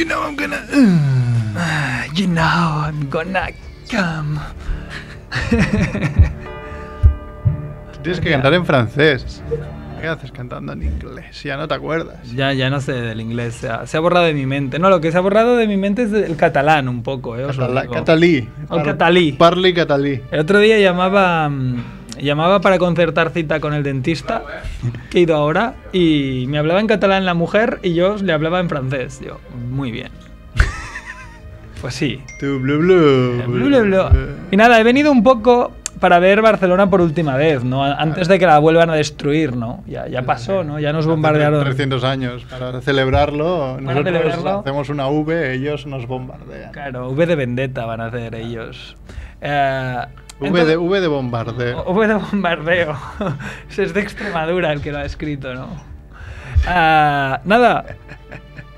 You know I'm gonna. You know I'm gonna come. Tienes que cantar en francés. ¿Qué haces cantando en inglés? Ya no te acuerdas. Ya, ya no sé del inglés, se ha, se ha borrado de mi mente. No, lo que se ha borrado de mi mente es el catalán un poco, ¿eh? Catalí. El catalí. Parli catalí. El otro día llamaba, mm, llamaba para concertar cita con el dentista, que he ido ahora, y me hablaba en catalán la mujer y yo le hablaba en francés. Yo, muy bien. Pues sí. Y nada, he venido un poco para ver Barcelona por última vez, ¿no? Antes de que la vuelvan a destruir, ¿no? Ya, ya pasó, ¿no? Ya nos bombardearon. 300 años. Para celebrarlo, nosotros celebrarlo. hacemos una V, ellos nos bombardean. Claro, V de vendetta van a hacer ellos. Eh, V de, v de bombardeo. V de bombardeo. Es de Extremadura el que lo ha escrito, ¿no? Ah, nada.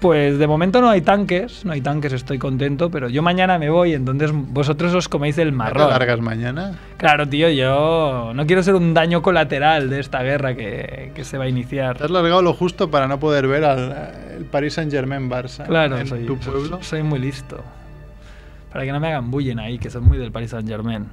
Pues de momento no hay tanques, no hay tanques, estoy contento, pero yo mañana me voy, entonces vosotros os coméis el ¿Te marrón. largas mañana? Claro, tío, yo no quiero ser un daño colateral de esta guerra que, que se va a Te iniciar. has largado lo justo para no poder ver al el Paris Saint Germain Barça Claro, en soy, tu pueblo. soy muy listo. Para que no me hagan bullying ahí, que son muy del Paris Saint Germain.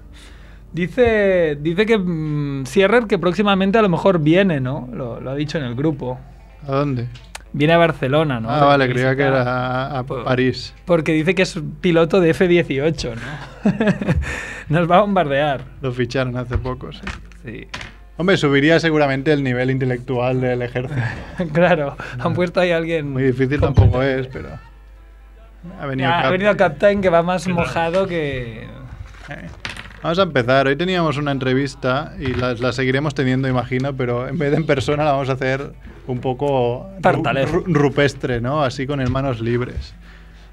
Dice, dice que mm, Sierrer que próximamente a lo mejor viene, ¿no? Lo, lo ha dicho en el grupo. ¿A dónde? Viene a Barcelona, ¿no? ah, vale, creía que era a, a París. Porque dice que es piloto de F-18, ¿no? Nos va a bombardear. Lo ficharon hace poco, sí. Sí. Hombre, subiría seguramente el nivel intelectual del ejército. claro, han puesto ahí a alguien. Muy difícil tampoco es, pero... Ha venido, Ya, ha Cap- venido Captain que va más mojado que. Eh. Vamos a empezar. Hoy teníamos una entrevista y la, la seguiremos teniendo, imagino, pero en vez de en persona la vamos a hacer un poco ru- rupestre, ¿no? Así con el manos libres.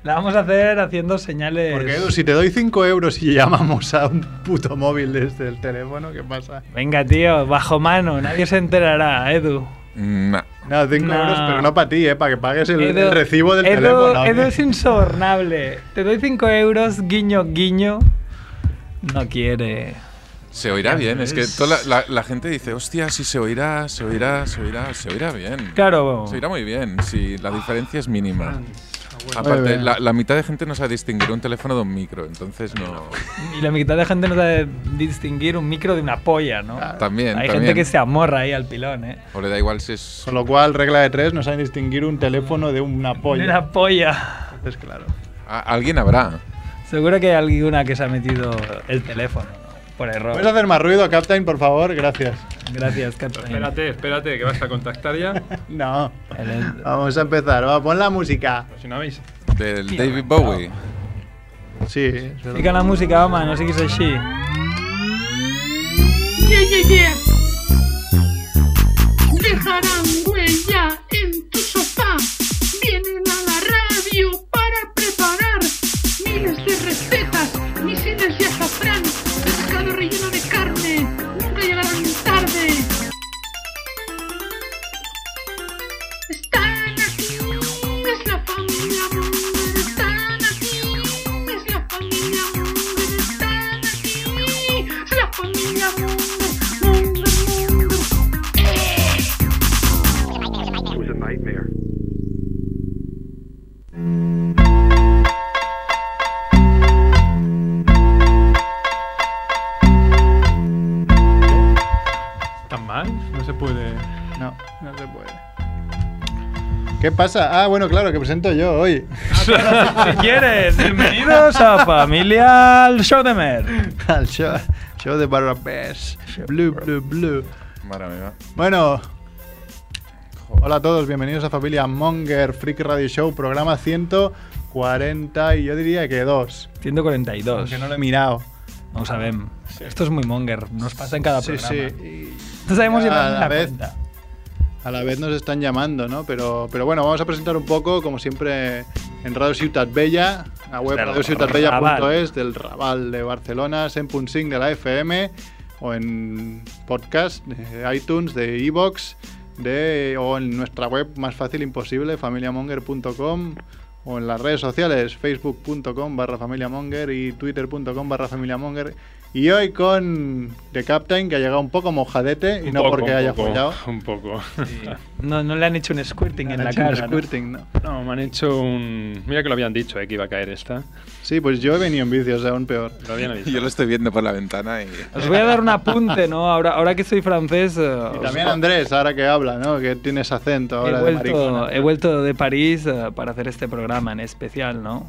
La vamos a hacer haciendo señales. Porque Edu, si te doy 5 euros y llamamos a un puto móvil desde el teléfono, ¿qué pasa? Venga, tío, bajo mano, nadie se enterará, Edu. Nah. No, 5 No. euros, pero no para ti, ¿eh? Para que pagues el, Edu- el recibo del Edu- teléfono. Edu es insobornable. Te doy 5 euros, guiño, guiño. No quiere. Se oirá bien, es que es- toda la, la- la gente dice, hostia, si se oirá, se oirá, se oirá, se oirá bien. Claro. Se oirá muy bien, si la diferencia es mínima. Aparte, la, la mitad de gente no sabe distinguir un teléfono de un micro, entonces no. Y la mitad de gente no sabe distinguir un micro de una polla, ¿no? Claro. También, Hay también. gente que se amorra ahí al pilón, ¿eh? O le da igual si es. Con lo cual, regla de tres, no saben distinguir un teléfono de una polla. De una polla. Entonces, claro. A- alguien habrá. Seguro que hay alguna que se ha metido el teléfono, ¿no? Por error. ¿Puedes hacer más ruido, Captain, por favor? Gracias. Gracias, Captain. Espérate, espérate, que vas a contactar ya. No. El- Vamos a empezar. Va, pon la música. Si no habéis. Del David Bowie. Sí. es verdad. Fica la música, home, no siguis així. Yeah, yeah, yeah. Dejarán huella en tu sofá. Vienen a la radio para preparar miles ¿Qué pasa? Ah, bueno, claro, que presento yo hoy. Si quieres, bienvenidos a Familia al Show de Mer. Al show, show de Barrabés. Blue, blue, blue. Mía. Bueno, hola a todos, bienvenidos a Familia Monger Freak Radio Show, programa 140 y yo diría que 2. 142. Aunque no lo he mirado. No ho sabem. Esto es muy monger. Nos pasa en cada Sí, programa. sí. y No sabemos a ni la la vez cuenta. A la vez nos están llamando, ¿no? Pero, pero bueno, vamos a presentar un poco, como siempre, en Radio Ciutat Bella, la web radiociutatbella.es, del Raval de Barcelona, 100.5 de la FM, o en podcast de iTunes, de iVoox, de, o en nuestra web más fácil imposible, familiamonger.com, o en las redes sociales, facebook.com barra familiamonger y twitter.com barra familiamonger, Y hoy con The Captain, que ha llegado un poco mojadete y Un no poco, porque haya poco, follado. Un poco. No, no le han hecho un squirting en la cara. ¿no? squirting, ¿no? No, me han hecho un. Mira que lo habían dicho, eh, que iba a caer esta. Sí, pues yo he venido en vídeos, aún peor. Lo habían avisado. Yo lo estoy viendo por la ventana y. Os voy a dar un apunte, ¿no? Ahora, ahora que soy francés. eh, Y también Andrés, ahora que habla, ¿no? Que tienes acento he, ahora de vuelto, maricona. he vuelto de París eh, para hacer este programa en especial, ¿no?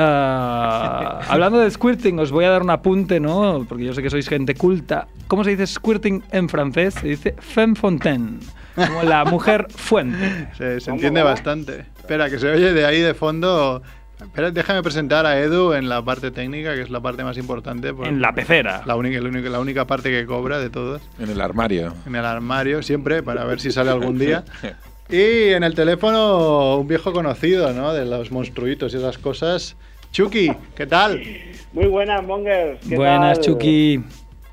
Ah, hablando de squirting, os voy a dar un apunte, ¿no? Porque yo sé que sois gente culta. ¿Cómo se dice squirting en francés? Se dice femme fontaine, como la mujer fuente. Se, se entiende bastante. Espera, que se oye de ahí de fondo. Espera, déjame presentar a Edu en la parte técnica, que es la parte más importante. porque En la pecera. La única, la única, la única parte que cobra de todas. En el armario. En el armario, siempre, para ver si sale algún día. Y en el teléfono, un viejo conocido, ¿no? De los monstruitos y esas cosas. Chucky, ¿qué tal? Muy buenas, Mongers. ¿qué Buenas, tal? Chucky.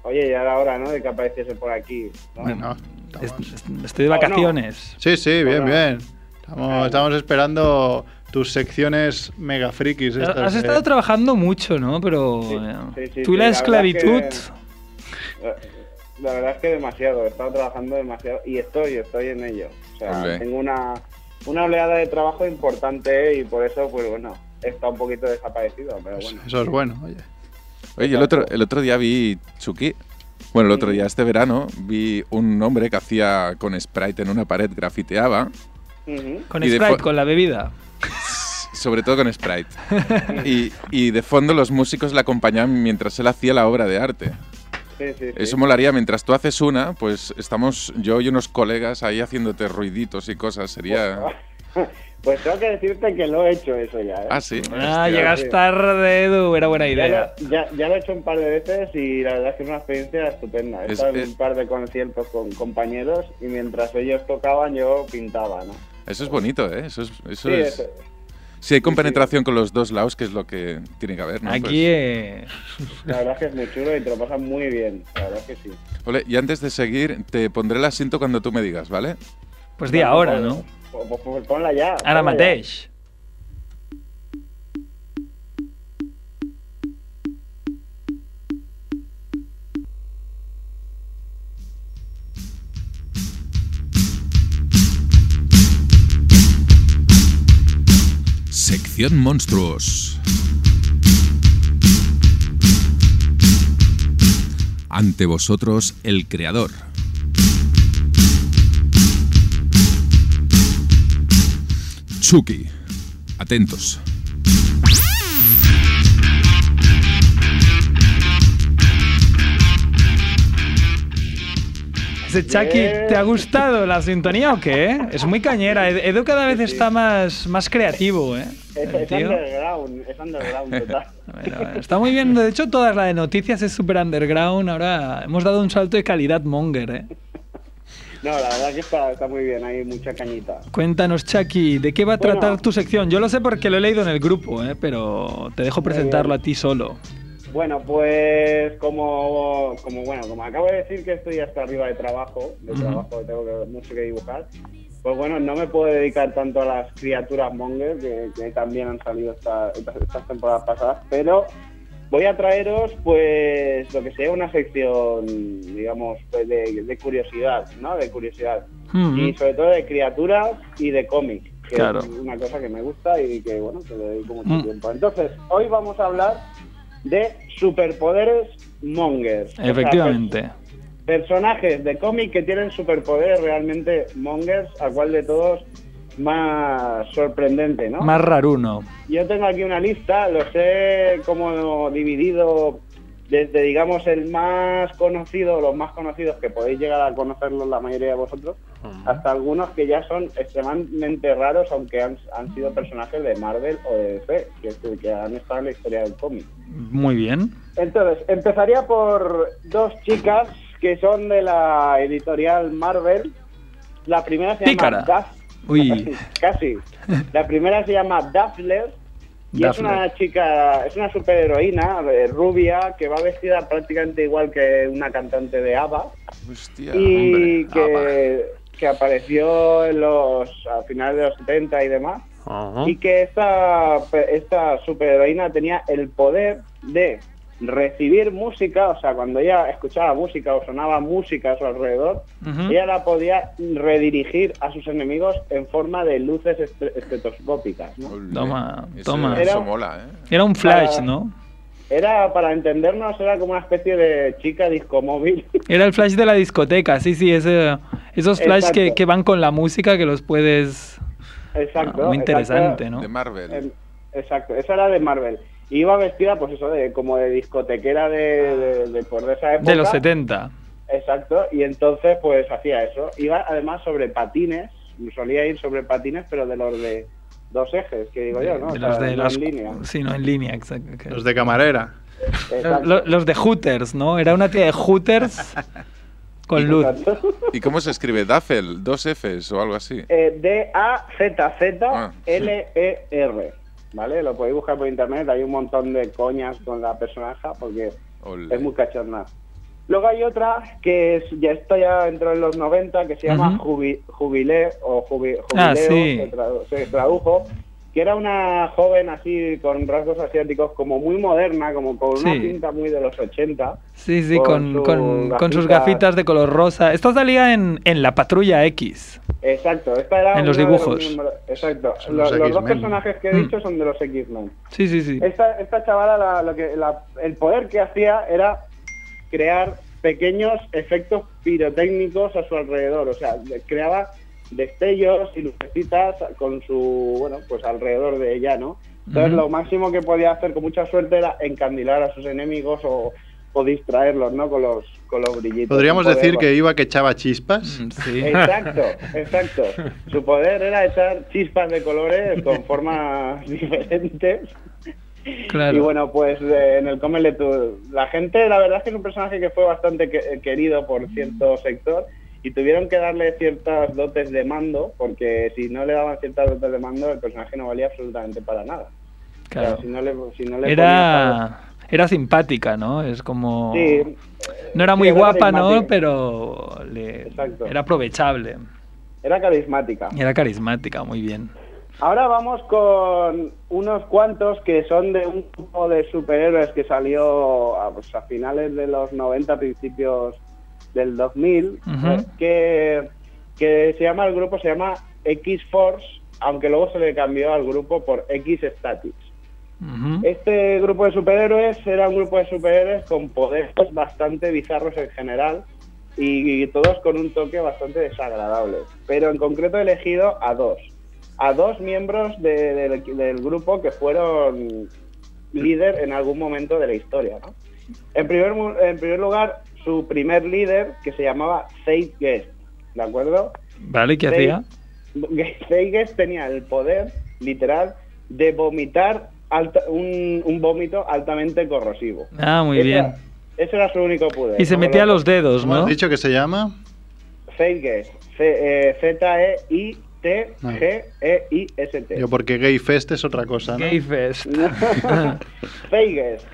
Oye, ya era hora, ¿no? De que apareciese por aquí. ¿no? Bueno, Es- estamos- es- Estoy de vacaciones. Sí, sí, bien, bien. Estamos, estamos esperando tus secciones mega frikis. estas Has estado trabajando mucho, ¿no? Pero Sí, eh, sí, sí, tú y sí, la la esclavitud... verdad Eh, La verdad es que demasiado. He estado trabajando demasiado y estoy, estoy en ello. O sea, Hombre. tengo una, una oleada de trabajo importante y por eso, pues bueno, estado un poquito desaparecido, pero bueno. Eso es bueno, oye. Oye, yo el otro, el otro día vi Chucky. Bueno, el otro día, este verano, vi un hombre que hacía con Sprite en una pared, grafiteaba. Con Sprite, con la bebida. sobre todo con Sprite. Y, y de fondo los músicos le acompañaban mientras él hacía la obra de arte. Sí, sí, sí. Eso molaría, mientras tú haces una, pues estamos yo y unos colegas ahí haciéndote ruiditos y cosas. Sería... Pues tengo que decirte que lo he hecho eso ya, ¿eh? Ah, sí. Ah, Hostia. llegas sí. tarde, Edu. Era buena idea. ya, ya lo he hecho un par de veces y la verdad es que es una experiencia estupenda. He Es- estado en es- un par de conciertos con compañeros y mientras ellos tocaban yo pintaba, ¿no? Eso es bonito, ¿eh? Eso es... Eso Sí, es... eso- Si hay sí. compenetración con los dos lados, que es lo que tiene que haber, ¿no? Aquí, Pues- eh, la verdad es que es muy chulo y te lo pasas muy bien. La verdad es que sí. Ole, y antes de seguir, te pondré el asiento cuando tú me digas, ¿vale? pues di ahora, ¿no? Ponla ya. Ara mateix. Sección Monstruos. Ante vosotros el creador. Chucky. Atentos. Chucky. ¿te ha gustado la sintonía o qué? Es muy cañera. Ed- Edu cada vez está más, más creativo, ¿eh? Es, underground, es underground total. Bueno, está muy bien. De hecho, toda la de noticias es super underground. Ahora hemos dado un salto de calidad monger, ¿eh? No, la verdad que está, está muy bien, hay mucha cañita. Cuéntanos, Chucky, ¿de qué va a Bueno. tratar tu sección? Yo lo sé porque lo he leído en el grupo, ¿eh? Pero te dejo presentarlo a ti solo. Bueno, pues como, como bueno, como acabo de decir que estoy hasta arriba de trabajo, de Ujú. trabajo tengo que- mucho que dibujar, pues bueno, no me puedo dedicar tanto a las criaturas monger que, que también han salido esta- estas, estas temporadas pasadas, pero voy a traeros pues lo que sería una sección, digamos, pues, de, de curiosidad, ¿no? De curiosidad. Ujú. Y sobre todo de criaturas y de cómic, que Claro. es una cosa que me gusta y que, bueno, que le dedico mucho Mm. tiempo. Entonces, hoy vamos a hablar de superpoderes mongers. O sea, Efectivamente. per- personajes de cómic que tienen superpoderes realmente mongers, a cual de todos más sorprendente, ¿no? Más raruno. Yo tengo aquí una lista, los he como dividido desde, digamos, el más conocido, los más conocidos que podéis llegar a conocerlos la mayoría de vosotros, hasta algunos que ya son extremadamente raros, aunque han, han sido personajes de Marvel o de DC, que, es que han estado en la historia del cómic. Muy bien. Entonces, empezaría por dos chicas que son de la editorial Marvel. La primera se Pícara. llama Uy. Casi. La primera se llama Daffler y es una chica, es una superheroína eh, rubia que va vestida prácticamente igual que una cantante de ABBA Hostia, y hombre. que, que apareció en los a finales de los 70 y demás y que esta, esta superheroína tenía el poder de recibir música, o sea, cuando ella escuchaba música o sonaba música a su alrededor, ella la podía redirigir a sus enemigos en forma de luces estre- estetoscópicas, ¿no? Toma, eso, toma. Eso Era- mola, ¿eh? Era un flash, Para- ¿no? Era, para entendernos, era como una especie de chica disco móvil. Era el flash de la discoteca, sí, sí, ese, esos flash que, que van con la música que los puedes... exacto. Ah, muy interesante, exacto. ¿no? De Marvel. Exacto, esa era de Marvel. Y iba vestida, pues eso, de como de discotequera de, de, de, pues, de esa época. De los 70. Exacto, y entonces pues hacía eso. Iba además sobre patines, solía ir sobre patines, pero de los de dos ejes, que digo yo, ¿no? de O los sea, de no en línea. Sí, no, en línea, exacto. Los de camarera. Los de Hooters, ¿no? Era una tía de Hooters con luz. ¿Y cómo se escribe? Daffel, dos Fs o algo así. Eh, Ah, D-A-Z-Z-L-E-R. ¿Vale? Lo podéis buscar por internet. Hay un montón de coñas con la personaje porque es muy cachorna. Luego hay otra que es, ya está ya entró en los 90 que se llama. Jubi- Jubilé o Jubi- Jubileo, Ah, sí. se, tradu- se tradujo, que era una joven así con rasgos asiáticos como muy moderna, como con una Sí. pinta muy de los 80. Sí, sí, Con con, sus con- con sus gafitas. de color rosa. Esto salía en, en La Patrulla X. Exacto, esta era En los dibujos. miembros- exacto, los, los los dos personajes que he Mm. dicho son de los X-Men. Sí, sí, sí. Esta, esta chavala, la- lo que, la- el poder que hacía era crear pequeños efectos pirotécnicos a su alrededor. O sea, creaba destellos y lucecitas con su, bueno, pues alrededor de ella, ¿no? Entonces, Ujú. lo máximo que podía hacer con mucha suerte era encandilar a sus enemigos o, o distraerlos, ¿no? Con los, con los brillitos. Podríamos poder decir que iba que echaba chispas. Mm, Sí. Exacto, exacto. Su poder era echar chispas de colores con formas diferentes. Claro. Y bueno, pues eh, en el cómic le tu- la gente, la verdad es que es un personaje que fue bastante que- querido por cierto sector y tuvieron que darle ciertas dotes de mando, porque si no le daban ciertas dotes de mando, el personaje no valía absolutamente para nada. O sea, Claro. si no le, si no le Era, era simpática, ¿no? Es como... Sí, No era sí, muy guapa, ¿no? Pero le- era aprovechable. Era carismática. Era carismática, muy bien. Ahora vamos con unos cuantos que son de un grupo de superhéroes que salió a, pues, a finales de los 90, principios del 2000, Ujú. eh, que, que se llama, el grupo se llama X-Force, aunque luego se le cambió al grupo por X-Statics. Ujú. Este grupo de superhéroes era un grupo de superhéroes con poderes bastante bizarros en general y, y todos con un toque bastante desagradable. Pero en concreto he elegido a dos. A dos miembros de- del, del grupo que fueron líder en algún momento de la historia. ¿no? En, primer, en primer lugar, su primer líder, que se llamaba Fate Guest. ¿De acuerdo? Vale, ¿qué hacía? Fate Guest tenía el poder, literal, de vomitar alta- un, un vómito altamente corrosivo. Ah, muy Ese bien. Ese era su único poder. Y se metía lo- los dedos, ¿Cómo ¿no? has dicho que se llama? Fate Guest. Eh, Z-E-I-T-G-E-I-S-T. Yo porque Gay Fest es otra cosa, ¿no? Gay Fest. Feiges.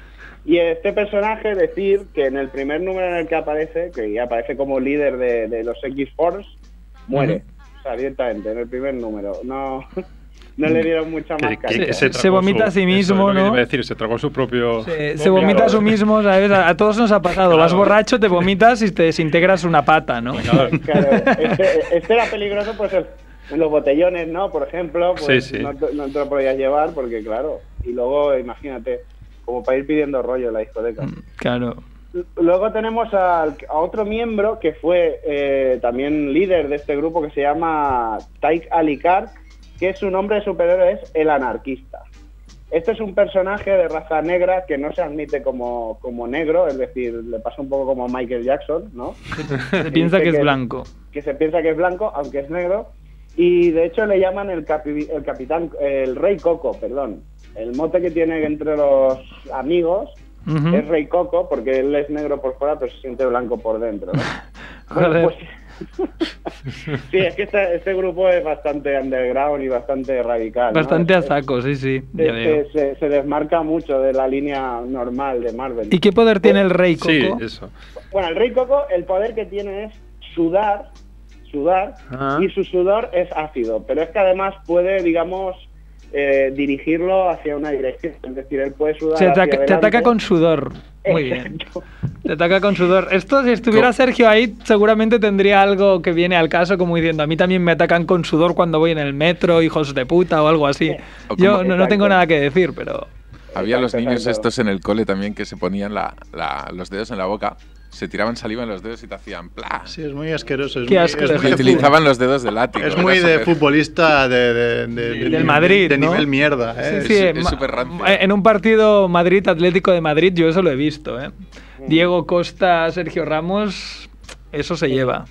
Y este personaje, decir que en el primer número en el que aparece, que ya aparece como líder de, de los X-Force, muere. O sea, directamente, en el primer número. No, no le dieron mucha más Que, Se- vomita su- a sí mismo, ¿no? decir, se tragó su propio... Se, se vomita a sí mismo, ¿sabes? A, a todos nos ha pasado. Vas borracho, te vomitas y te desintegras una pata, ¿no? Claro. Este, este era peligroso pues en- los botellones, ¿no? Por ejemplo, pues Sí, sí. No, no te lo podías llevar porque, claro, y luego, imagínate, como para ir pidiendo rollo en la discoteca. Mm, Claro. Luego tenemos al- a, otro miembro que fue eh, también líder de este grupo que se llama Taik Alikar, que su nombre de superhéroe es el anarquista. Este es un personaje de raza negra que no se admite como, como negro, es decir, le pasa un poco como a Michael Jackson, ¿no? Se piensa dice que es que- blanco. que se piensa que es blanco, aunque es negro, y de hecho le llaman el, capi- el capitán, el rey Coco, perdón. El mote que tiene entre los amigos es rey Coco, porque él es negro por fuera, pero se siente blanco por dentro. ¿no? Joder. Bueno, pues- sí, es que este, este grupo es bastante underground y bastante radical. ¿no? Bastante a Es- saco, sí, sí. se, Ya veo. se- se- se desmarca mucho de la línea normal de Marvel. ¿Y qué poder tiene el rey Coco? Sí, eso. Bueno, el rey Coco, el poder que tiene es sudar, sudar, Ah. y su sudor es ácido, pero es que además puede, digamos, eh, dirigirlo hacia una dirección. Es decir, él puede sudar. Se hacia ataca, te ataca con sudor. Muy bien. Te ataca con sudor. Esto, si estuviera Sergio ahí, seguramente tendría algo que viene al caso, como diciendo, a mí también me atacan con sudor cuando voy en el metro, hijos de puta o algo así. Yo no, no tengo nada que decir, pero... Había los niños exacto. estos en el cole también que se ponían la- la- los dedos en la boca, se tiraban saliva en los dedos y te hacían pla. Sí, es muy asqueroso. Es Qué muy, asco es de muy utilizaban los dedos de látigo. Es muy de futbolista de, de- de- de- Del de- Madrid, de ¿no? nivel mierda. ¿eh? Sí, sí, es ma- súper rancio. eh, En un partido Madrid-Atlético de Madrid, yo eso lo he visto. ¿eh? Diego Costa, Sergio Ramos, eso se lleva.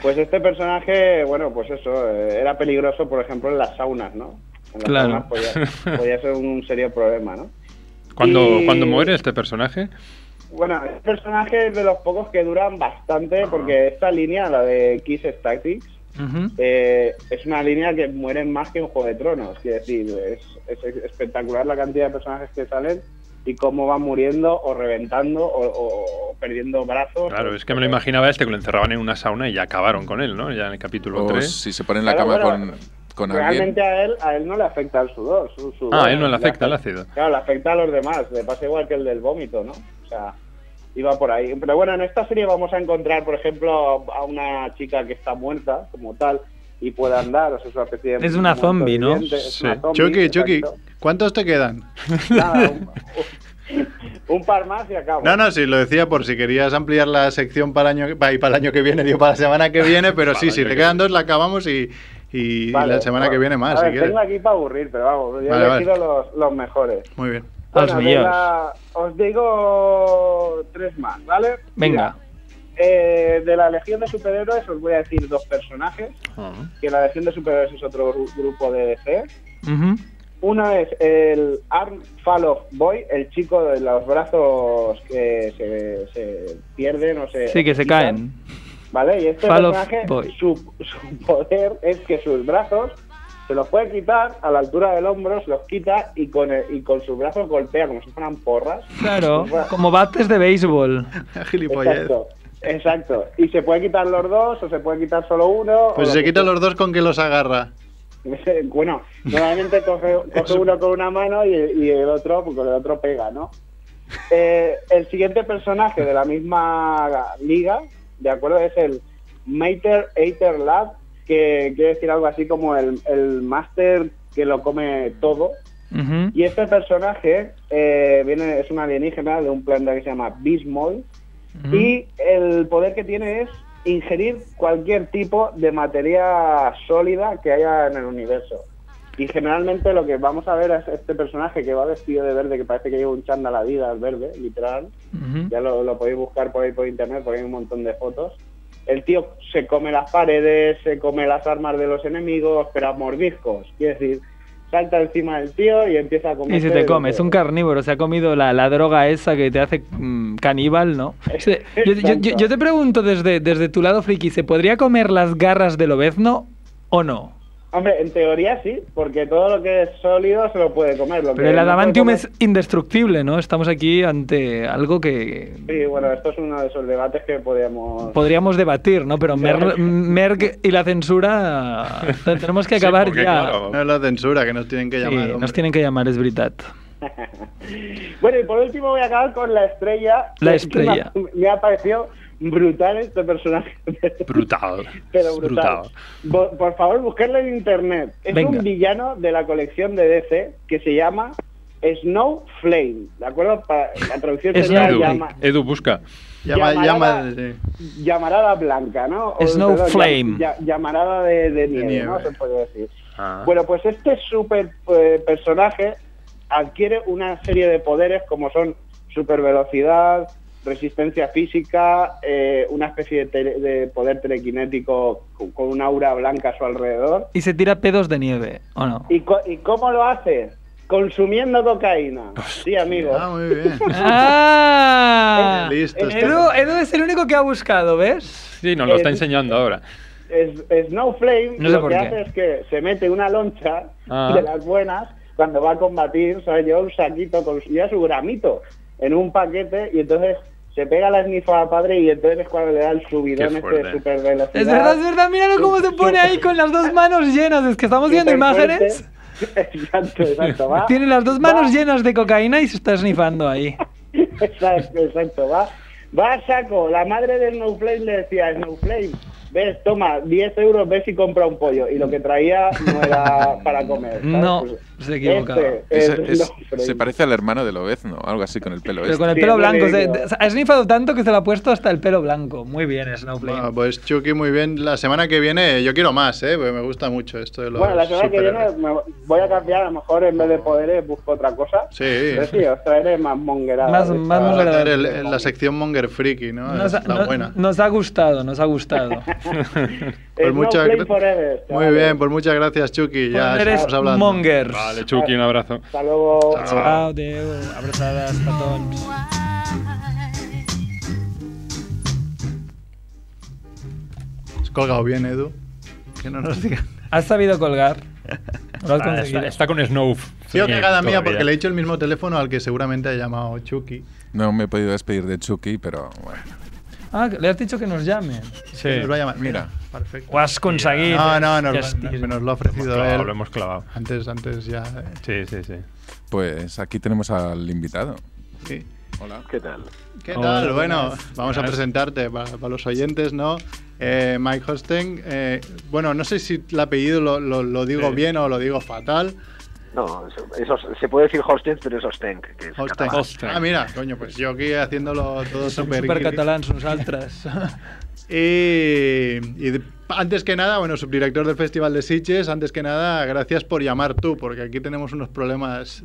Pues este personaje, bueno, pues eso, eh, era peligroso, por ejemplo, en las saunas, ¿no? En las Claro. saunas podía, podía ser un serio problema, ¿no? Cuando, Y- cuando muere este personaje, Bueno, este personaje es de los pocos que duran bastante, porque esta línea, la de Kiss Tactics, eh, es una línea que mueren más que en Juego de Tronos. Quiero decir, es, es espectacular la cantidad de personajes que salen y cómo van muriendo o reventando o, o perdiendo brazos. claro, es que me lo imaginaba este que lo encerraban en una sauna y ya acabaron con él, ¿no? Ya en el capítulo O 3. si se pone en la Claro, cama bueno, con, con alguien. Realmente a él, a él no le afecta el sudor. Su sudor Ah, a él no le afecta el ácido. Claro, le afecta a los demás. Le pasa igual que el del vómito, ¿no? O sea, iba por ahí. Pero bueno, en esta serie vamos a encontrar, por ejemplo, a una chica que está muerta, como tal, y puede andar. O sea, es una especie de Es una zombie, ¿no? Sí. una zombie, Chucky, Chucky. ¿cuántos te quedan? Nada, un, un par más y acabo. No, no, sí, lo decía por si querías ampliar la sección para el año, para, y para el año que viene, digo, para la semana que viene, pero sí, si año te que quedan dos, la acabamos y, y Vale, la semana que viene más, A si ver, quieres. tengo aquí para aburrir, pero vamos, yo Vale, he vale. elegido los, los mejores. Muy bien. Los Bueno, os digo tres más, ¿vale? Venga. Mira, eh, de la Legión de Superhéroes os voy a decir dos personajes, que la Legión de Superhéroes es otro gru- grupo de DC. Ujú. Uno es el Arm Fall of Boy, el chico de los brazos que se, se pierden o se... Sí, que se quitan, caen. ¿Vale? Y este Fall personaje, su, su poder es que sus brazos se los puede quitar a la altura del hombro, se los quita y con, el- y con sus brazos golpea como si fueran porras. Claro, como bates de béisbol. Gilipollez. Exacto, exacto. Y se puede quitar los dos o se puede quitar solo uno. Pues o lo se que quitan sea. los dos, ¿con qué los agarra? Bueno, normalmente coge, coge uno con una mano y, y el otro, pues con el otro pega, ¿no? Eh, el siguiente personaje de la misma liga, ¿de acuerdo? Es el Mater Eater Lab, que quiere decir algo así como el, el máster que lo come todo. Y este personaje eh, viene, es un alienígena de un planeta que se llama Bismol. Y el poder que tiene es ingerir cualquier tipo de materia sólida que haya en el universo. Y generalmente lo que vamos a ver es este personaje que va vestido de verde, que parece que lleva un chándal a vida al verde, literal. Ya lo, lo podéis buscar por ahí por internet, porque hay un montón de fotos. El tío se come las paredes, se come las armas de los enemigos, pero a mordiscos. Quiere decir, salta encima del tío y empieza a comer. Y se te come, es un carnívoro, se ha comido la, la droga esa que te hace mm, caníbal, ¿no? Se- yo, yo- yo- yo te pregunto desde, desde tu lado friki, ¿se podría comer las garras del obezno o no? Hombre, en teoría sí, porque todo lo que es sólido se lo puede comer. Lo Pero que el no adamantium es indestructible, ¿no? Estamos aquí ante algo que Sí, bueno, esto es uno de esos debates que podríamos... podríamos debatir, ¿no? Pero Mer- Merck y la censura te- tenemos que Sí, acabar ya. claro, No es la censura que nos tienen que Sí, llamar. nos hombre. tienen que llamar, es verdad. Bueno, y por último voy a acabar con la estrella. La estrella. Me ha parecido brutal este personaje. Brutal. Pero brutal. Por favor, buscarlo en internet. Es Venga. un villano de la colección de DC que se llama Snow Flame. ¿De acuerdo? Para, la traducción sería Edu, llama, Edu, busca. Llama, Llamarada- llama, sí. llamarada blanca, ¿no? O, Snow perdón, Flame. ya- llamarada de, de nieve, nieve. ¿no? Se puede decir. Ah. Bueno, pues este super eh, personaje adquiere una serie de poderes como son supervelocidad, resistencia física, eh, una especie de, tele- de poder telequinético con, con un aura blanca a su alrededor. Y se tira pedos de nieve, ¿o no? ¿Y, co- y cómo lo hace? Consumiendo cocaína. Sí, amigo. Ah, muy bien. ¡Ah! Listo. Este- Edu, Edu es el único que ha buscado, ¿ves? Sí, nos lo está enseñando ahora. Es- Snowflame No sé lo que qué. hace es que se mete una loncha Ah. de las buenas cuando va a combatir, ¿sabes? Lleva un saquito con lleva su gramito en un paquete y entonces se pega la esnifa a padre y entonces es cuando le da el subidón este de super velocidad. Es verdad, es verdad, míralo cómo se pone ahí con las dos manos llenas. Es que estamos viendo imágenes. Exacto, exacto. Va, Tiene las dos manos va- llenas de cocaína y se está snifando ahí. Exacto, exacto. Va, va a saco. La madre de Snowflake le decía, Snowflake, ves, toma, 10 euros, ves y compra un pollo. Y lo que traía no era para comer. ¿sabes? No, Pues, se equivocaba. este es es- se parece al hermano de Lobezno, algo así con el pelo Pero este. con el Sí, pelo es blanco. se- ha snifado tanto que se le ha puesto hasta el pelo blanco. Muy bien, Snowflake. Bueno, pues Chucky, muy bien. La semana que viene yo quiero más, ¿eh? Porque me gusta mucho esto de los Bueno, la semana que viene me voy a cambiar, a lo mejor en vez de poderes busco otra cosa. Sí. Pero sí, os traeré más mongueradas. Más- más esta- Vamos a mongueradas. hacer el- el- la sección Monger Freaky, ¿no? Nos, es ha- la no- buena. nos ha gustado, nos ha gustado. Pues muchas Muy bien, pues muchas gracias, Chucky. Ya estamos hablando. mongers. Vale, Chucky, un abrazo. Hasta luego. Chao, adeu, abraçades, petons. Has colgado bien, Edu. Que no nos digan. Has sabido colgar. Lo has Ah, conseguido. está, está con Snow. Tío, cagada mía porque le he dicho el mismo teléfono al que seguramente ha llamado Chucky. No me he podido despedir de Chucky, pero bueno. Ah, le has dicho que nos llamen. Sí. Nos va a llamar. Mira. Perfecto. Ho has aconseguit. No, no, nos, estic. nos lo ha ofrecido Clavado, él. lo hemos clavado. Antes, antes ya. eh, Sí, sí, sí. Pues aquí tenemos al invitado. sí. Hola. ¿Qué tal? ¿Qué Hola, tal? Bueno, buenas. vamos a presentarte para, para los oyentes, ¿no? Eh, Mike Hosten. eh, bueno, no sé si el apellido lo, lo- lo digo Sí. bien o lo digo fatal. No, eso, eso- se puede decir Hostens, pero es Ostenc, que es. Ah, mira, coño, pues yo aquí haciéndolo todo Som súper. supercatalans nosaltres. Y, antes que nada, bueno, subdirector del Festival de Sitges, antes que nada, gracias por llamar tú, porque aquí tenemos unos problemas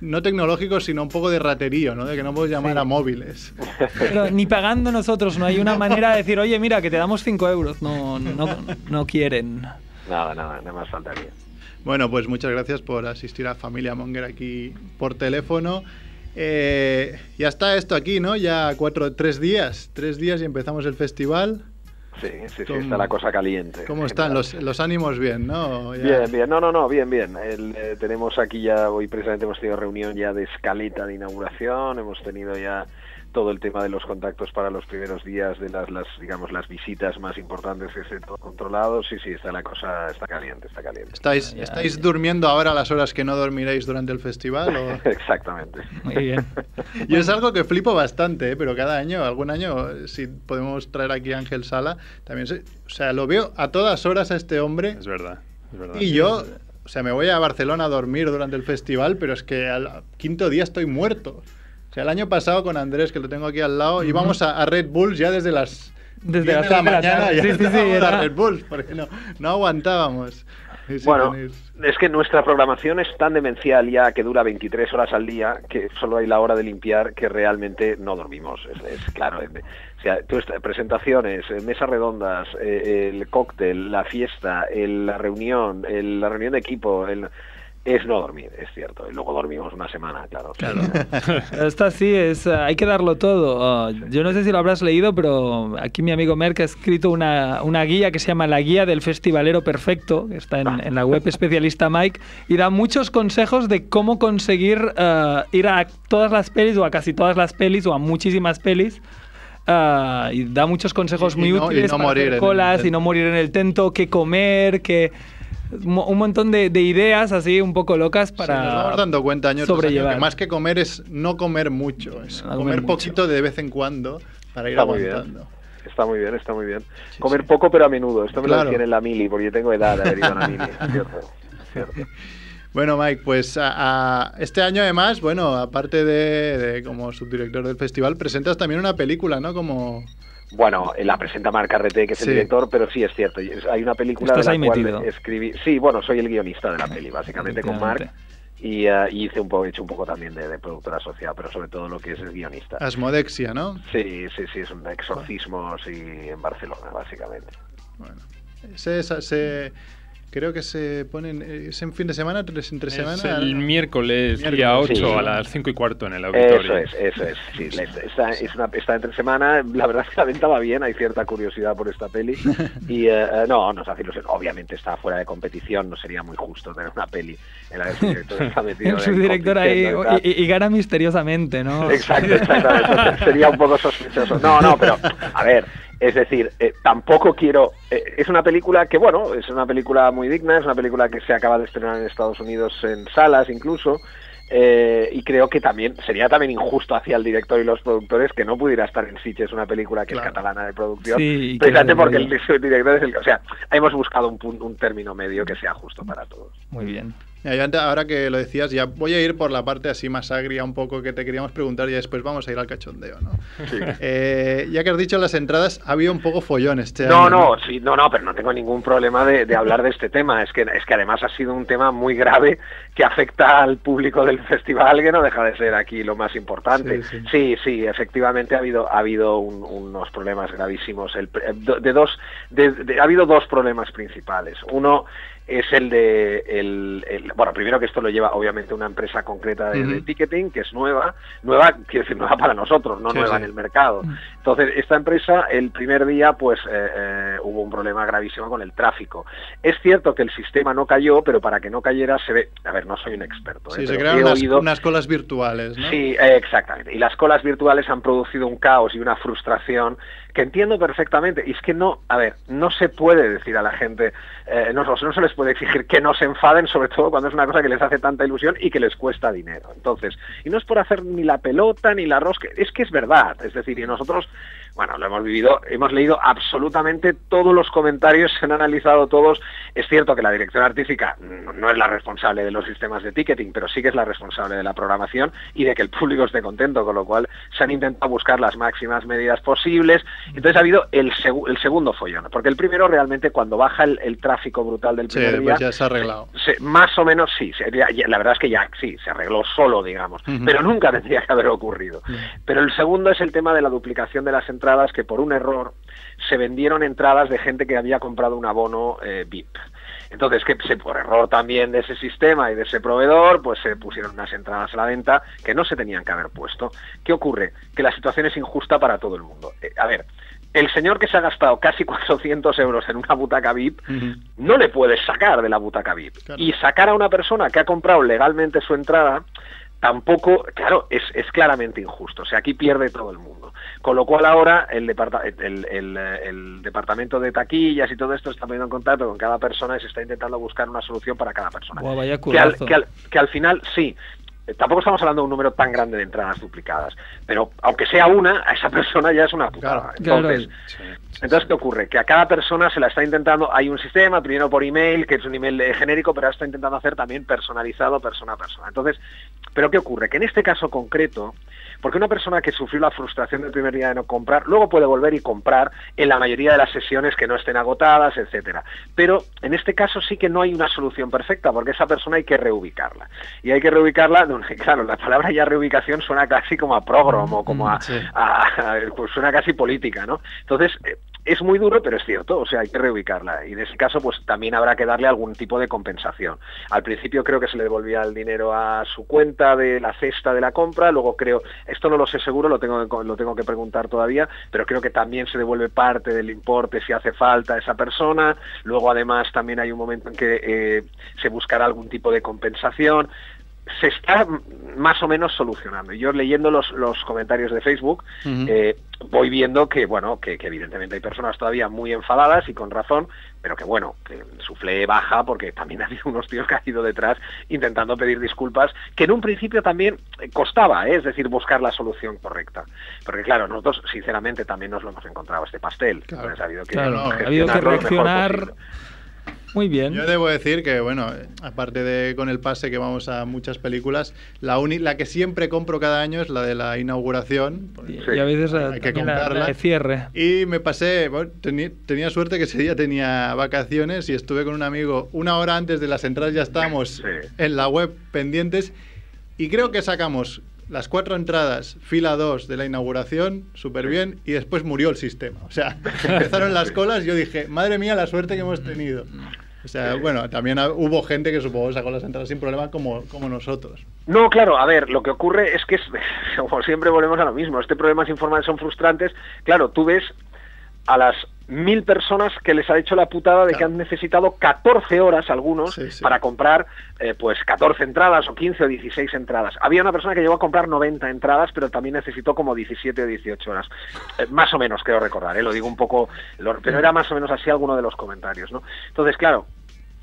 no tecnológicos, sino un poco de raterío, ¿no? De que no puedes llamar Sí. a móviles. Pero ni pagando nosotros, no hay una manera de decir, oye, mira, que te damos 5 euros. No, no, no quieren. Nada, nada, nada más faltaría. Bueno, pues muchas gracias por asistir a Familia Monger aquí por teléfono. Eh, ya está esto aquí, ¿no? Ya cuatro, tres días, tres días y empezamos el festival. Sí, sí, sí, ¿Cómo- está la cosa caliente. ¿Cómo están los, los ánimos? Bien, ¿no? Ya- Bien, bien, no, no, no, bien, bien. El, eh, tenemos aquí ya, hoy precisamente hemos tenido reunión ya de escaleta de inauguración, hemos tenido ya todo el tema de los contactos para los primeros días de las, las digamos, las visitas más importantes que estén todo controlado. Sí, sí, está la cosa, está caliente, está caliente. ¿Estáis, Ya, ¿estáis ya. durmiendo ahora las horas que no dormiréis durante el festival? o- Exactamente. Muy bien. Yo es algo que flipo bastante, ¿eh? pero cada año, algún año, si podemos traer aquí a Ángel Sala, también se- o sea, lo veo a todas horas a este hombre Es verdad. Es verdad. y yo, o sea, me voy a Barcelona a dormir durante el festival, pero es que al quinto día estoy muerto. O sea, el año pasado con Andrés, que lo tengo aquí al lado, íbamos a, a Red Bulls ya desde las Desde 10 las de la mañana ya Sí, sí, sí, estábamos era- a Red Bulls, porque no, no aguantábamos. Bueno, es que nuestra programación es tan demencial ya que dura 23 horas al día que solo hay la hora de limpiar que realmente no dormimos. Es, es claro. O sea, tú presentaciones, eh, mesas redondas, eh, el cóctel, la fiesta, el- la reunión, el- la reunión de equipo, el- es no dormir, es cierto. Y luego dormimos una semana, claro. Claro. Esto así es, eh, hay que darlo todo. Oh, yo no sé si lo habrás leído, pero aquí mi amigo Merck ha escrito una, una guía que se llama La Guía del Festivalero Perfecto, que está en, en la web especialista Mike, y da muchos consejos de cómo conseguir eh, ir a todas las pelis o a casi todas las pelis o a muchísimas pelis. eh, y da muchos consejos Y- y muy y útiles no para morir hacer en el colas y no morir en el tento, qué comer, qué un montón de, de ideas así un poco locas Sí, para nos vamos dando cuenta año tras año sobrellevar. que más que comer es no comer mucho, es No comer mucho. poquito de vez en cuando para ir Está muy bien. aguantando. Está muy bien, está muy bien. Comer poco pero a menudo. Esto me Claro. lo en la mili, porque yo tengo edad de haber ido a la mili. Cierto, cierto. Bueno, Mike, pues a- a- este año además, bueno, aparte de, de como subdirector del festival, presentas también una película, ¿no? Como Bueno, eh, la presenta Marc Carreté, que es Sí. el director, pero sí es cierto. Hay una película Estás de ahí la cual metido. escribí. Sí, bueno, soy el guionista de la peli, básicamente, con Marc. Y, y hice un poco, he hecho un poco también de, de productor asociado, pero sobre todo lo que es el guionista. Asmodexia, ¿no? Sí, sí, sí, es un exorcismo sí, en Barcelona, básicamente. Bueno, esa- se- creo que se ponen, es en fin de semana, tres entre Es semana. el miércoles, Miércoles, día 8 sí. a las 5 y cuarto en el auditorio. Eso es, eso es. Sí, la- está, es una, está entre semana. La verdad es que la venta va bien. Hay cierta curiosidad por esta peli. Y eh, eh, no, nos hace ilusión. Obviamente está fuera de competición. No sería muy justo tener una peli en la que el subdirector está metido. El en subdirector ahí y, y gana misteriosamente, ¿no? Exacto, exactamente. Sería un poco sospechoso. No, no, pero a ver, Es decir, eh, tampoco quiero. eh, es una película que, bueno, es una película muy digna, es una película que se acaba de estrenar en Estados Unidos en salas incluso. eh, y creo que también sería también injusto hacia el director y los productores que no pudiera estar en Sitges una película que Claro. es catalana de producción, Sí, precisamente porque el, director es el que, o sea, hemos buscado un, pun- un término medio que sea justo para todos. Muy bien. Ahora que lo decías, ya voy a ir por la parte así más agria un poco que te queríamos preguntar y después vamos a ir al cachondeo, ¿no? Eh, ya que has dicho las entradas, ha habido un poco follón este No, año. no, sí, no, no, pero no tengo ningún problema de, de hablar de este tema. Es que, es que además ha sido un tema muy grave que afecta al público del festival, que no deja de ser aquí lo más importante. Sí, sí. Sí, sí, efectivamente ha habido ha habido un- unos problemas gravísimos. El, pr- de, de dos, de- de- ha habido dos problemas principales. Uno es el de el, el- bueno primero que esto lo lleva obviamente una empresa concreta de, ticketing que es nueva nueva quiero decir nueva para nosotros no Sí, nueva sí. en el mercado entonces esta empresa el primer día pues eh, eh, hubo un problema gravísimo con el tráfico es cierto que el sistema no cayó pero para que no cayera se ve a ver no soy un experto Sí, ¿eh? se crearon unas, oído- unas colas virtuales, ¿no? Sí, exactamente. Y las colas virtuales han producido un caos y una frustración que entiendo perfectamente. Y es que no, a ver, no se puede decir a la gente, eh, no, se les puede exigir que no se enfaden, sobre todo cuando es una cosa que les hace tanta ilusión y que les cuesta dinero. Entonces, y no es por hacer ni la pelota ni la rosca, es que es verdad. Es decir, y nosotros, bueno, lo hemos vivido, hemos leído absolutamente todos los comentarios, se han analizado todos. Es cierto que la dirección artística no es la responsable de los sistemas de ticketing, pero sí que es la responsable de la programación y de que el público esté contento, con lo cual se han intentado buscar las máximas medidas posibles. Entonces ha habido el, segu- el segundo follón, porque el primero realmente cuando baja el, el tráfico brutal del Sí, primer día, pues ya se ha arreglado. se- más o menos sí, se- ya- la verdad es que ya sí, se arregló solo, digamos, pero nunca tendría que haber ocurrido. Pero el segundo es el tema de la duplicación de las entradas, que por un error se vendieron entradas de gente que había comprado un abono eh, VIP. Entonces, que se, por error también de ese sistema y de ese proveedor, pues se pusieron unas entradas a la venta que no se tenían que haber puesto. ¿Qué ocurre? Que la situación es injusta para todo el mundo. Eh, a ver, el señor que se ha gastado casi 400 euros en una butaca VIP, no le puedes sacar de la butaca VIP. Claro. Y sacar a una persona que ha comprado legalmente su entrada, tampoco, claro, es, es claramente injusto. O sea, aquí pierde todo el mundo. Con lo cual ahora el, departa- el, el, el departamento de taquillas y todo esto está poniendo en contacto con cada persona y se está intentando buscar una solución para cada persona. Vaya que, al, que, al, que al final sí. eh, Tampoco estamos hablando de un número tan grande de entradas duplicadas, pero aunque sea una, a esa persona ya es una putada. Claro, Entonces, entonces, ¿qué ocurre? Que a cada persona se la está intentando, hay un sistema, primero por email, que es un email eh, genérico, pero ahora está intentando hacer también personalizado persona a persona. Entonces, ¿pero qué ocurre? Que en este caso concreto, porque una persona que sufrió la frustración del primer día de no comprar, luego puede volver y comprar en la mayoría de las sesiones que no estén agotadas, etcétera. Pero en este caso sí que no hay una solución perfecta, porque esa persona hay que reubicarla. Y hay que reubicarla, claro, la palabra ya reubicación suena casi como a prógromo, como a, Sí. a- a- pues suena casi política, ¿no? Entonces, eh, es muy duro, pero es cierto, o sea, hay que reubicarla. Y en ese caso, pues también habrá que darle algún tipo de compensación. Al principio creo que se le devolvía el dinero a su cuenta de la cesta de la compra, luego creo, esto no lo sé seguro, lo tengo, que- lo tengo que preguntar todavía, pero creo que también se devuelve parte del importe si hace falta a esa persona. Luego, además, también hay un momento en que eh, se buscará algún tipo de compensación se está más o menos solucionando. Y yo leyendo los, los comentarios de Facebook eh, voy viendo que, bueno, que, que evidentemente hay personas todavía muy enfadadas y con razón, pero que bueno, que el suflé baja porque también ha habido unos tíos que han ido detrás intentando pedir disculpas, que en un principio también eh, costaba, ¿eh? es decir, buscar la solución correcta. Porque claro, nosotros sinceramente también nos lo hemos encontrado este pastel. Claro. Ha habido que, Claro, ha habido que reaccionar. Muy bien. Yo debo decir que, bueno, aparte de con el pase que vamos a muchas películas, la, uni- la que siempre compro cada año es la de la inauguración. Y, Sí. y a veces Hay que también la- comprarla. de cierre. Y me pasé, bueno, teni- tenía suerte que ese día tenía vacaciones y estuve con un amigo una hora antes de las entradas, ya estábamos Sí. en la web pendientes y creo que sacamos las cuatro entradas, fila 2 de la inauguración, súper bien, y después murió el sistema. O sea, empezaron las colas y yo dije, madre mía, la suerte que hemos tenido. O sea, bueno, también hubo gente que supongo sacó las entradas sin problema como, como nosotros. No, claro, a ver, lo que ocurre es que, es, como siempre volvemos a lo mismo, este problemas informales son frustrantes. Claro, tú ves a las mil personas que les ha hecho la putada de que han necesitado 14 horas algunos Sí, sí. para comprar eh, pues 14 entradas o 15 o 16 entradas. Había una persona que llegó a comprar 90 entradas, pero también necesitó como 17 o 18 horas. Eh, más o menos, creo recordar, ¿eh? lo digo un poco, lo- pero era más o menos así alguno de los comentarios, ¿no? Entonces, claro,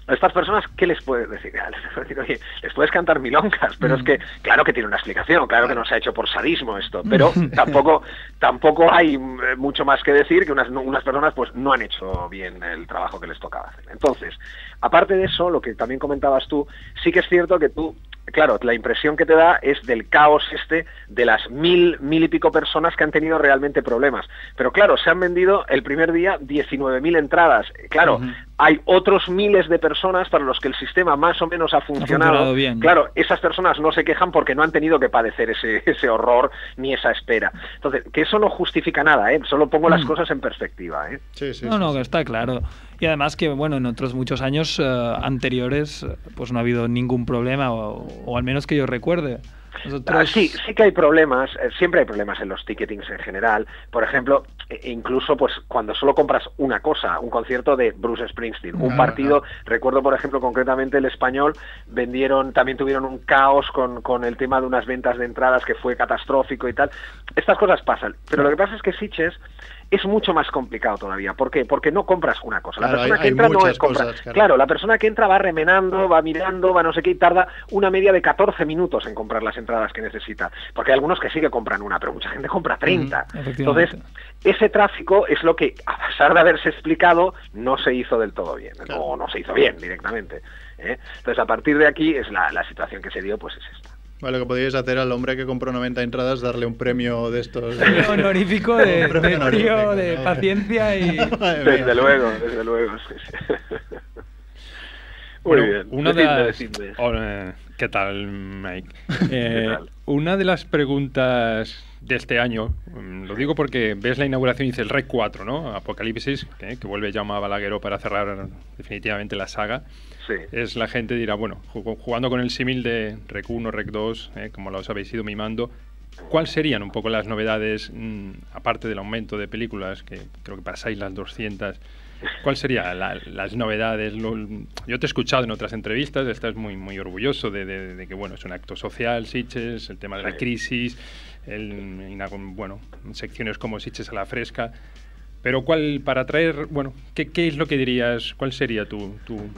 a estas personas, ¿qué les puedes decir? Les puedes decir, oye, les puedes cantar milongas, pero es que, claro que tiene una explicación, claro que no se ha hecho por sadismo esto, pero tampoco, tampoco hay eh, mucho más que decir que unas, unas personas pues no han hecho bien el trabajo que les tocaba hacer. Entonces, aparte de eso, lo que también comentabas tú, sí que es cierto que tú, claro, la impresión que te da es del caos este de las mil, mil y pico personas que han tenido realmente problemas. Pero claro, se han vendido el primer día 19.000 entradas. Claro, hay otros miles de personas para los que el sistema más o menos ha funcionado. funcionado bien. Claro, esas personas no se quejan porque no han tenido que padecer ese, ese horror ni esa espera. Entonces, que eso no justifica nada, ¿eh? solo pongo las Mm. cosas en perspectiva. ¿eh? Sí, sí. no, sí, no, sí. está claro. Y además que, bueno, en otros muchos años eh, anteriores, pues no ha habido ningún problema, o, o al menos que yo recuerde. Nosotros... Ah, sí, sí que hay problemas, eh, siempre hay problemas en los ticketings en general. Por ejemplo, e- incluso pues cuando solo compras una cosa, un concierto de Bruce Springsteen, un Ah, partido, recuerdo por ejemplo concretamente el español, vendieron, también tuvieron un caos con, con el tema de unas ventas de entradas que fue catastrófico y tal. Estas cosas pasan, pero lo que pasa es que Sitges es mucho más complicado todavía. ¿Por qué? Porque no compras una cosa. La Claro, persona hay- que entra no es compra. cosas, claro. claro, la persona que entra va remenando, va mirando, va no sé qué y tarda una media de 14 minutos en comprar las entradas que necesita. Porque hay algunos que sí que compran una, pero mucha gente compra 30. efectivamente. Entonces, ese tráfico es lo que, a pesar de haberse explicado, no se hizo del todo bien. O no se hizo bien directamente. ¿eh? Entonces, a partir de aquí es la, la situación que se dio, pues es esta. Vale, lo que podríais hacer al hombre que compró 90 entradas, darle un premio de estos. Premio honorífico de, de tío, de ¿no? paciencia y... Desde luego, desde luego. Muy Bueno, bien. Una de las... decidme. ¿Qué tal, Mike? Eh, tal? Una de las preguntas de este año, mm, lo digo porque ves la inauguración y dices Rec 4, ¿no? Apocalipsis, que, que vuelve Jaume Balagueró para cerrar definitivamente la saga. Sí. Es la gente dirá, bueno, ju- jugando con el símil de Rec 1, Rec 2, eh, como los habéis ido mimando, ¿cuáles serían un poco las novedades, mm, aparte del aumento de películas, que creo que pasáis las 200? ¿Cuáles serían la- las novedades? Lo- yo te he escuchado en otras entrevistas, estás muy, muy orgulloso de, de- de que bueno, es un acto social, Sitges, el tema de la crisis, el, ina- bueno, secciones como Sitges a la fresca. Pero cuál, para traer, bueno, ¿qué, qué es lo que dirías, cuál sería tu tu-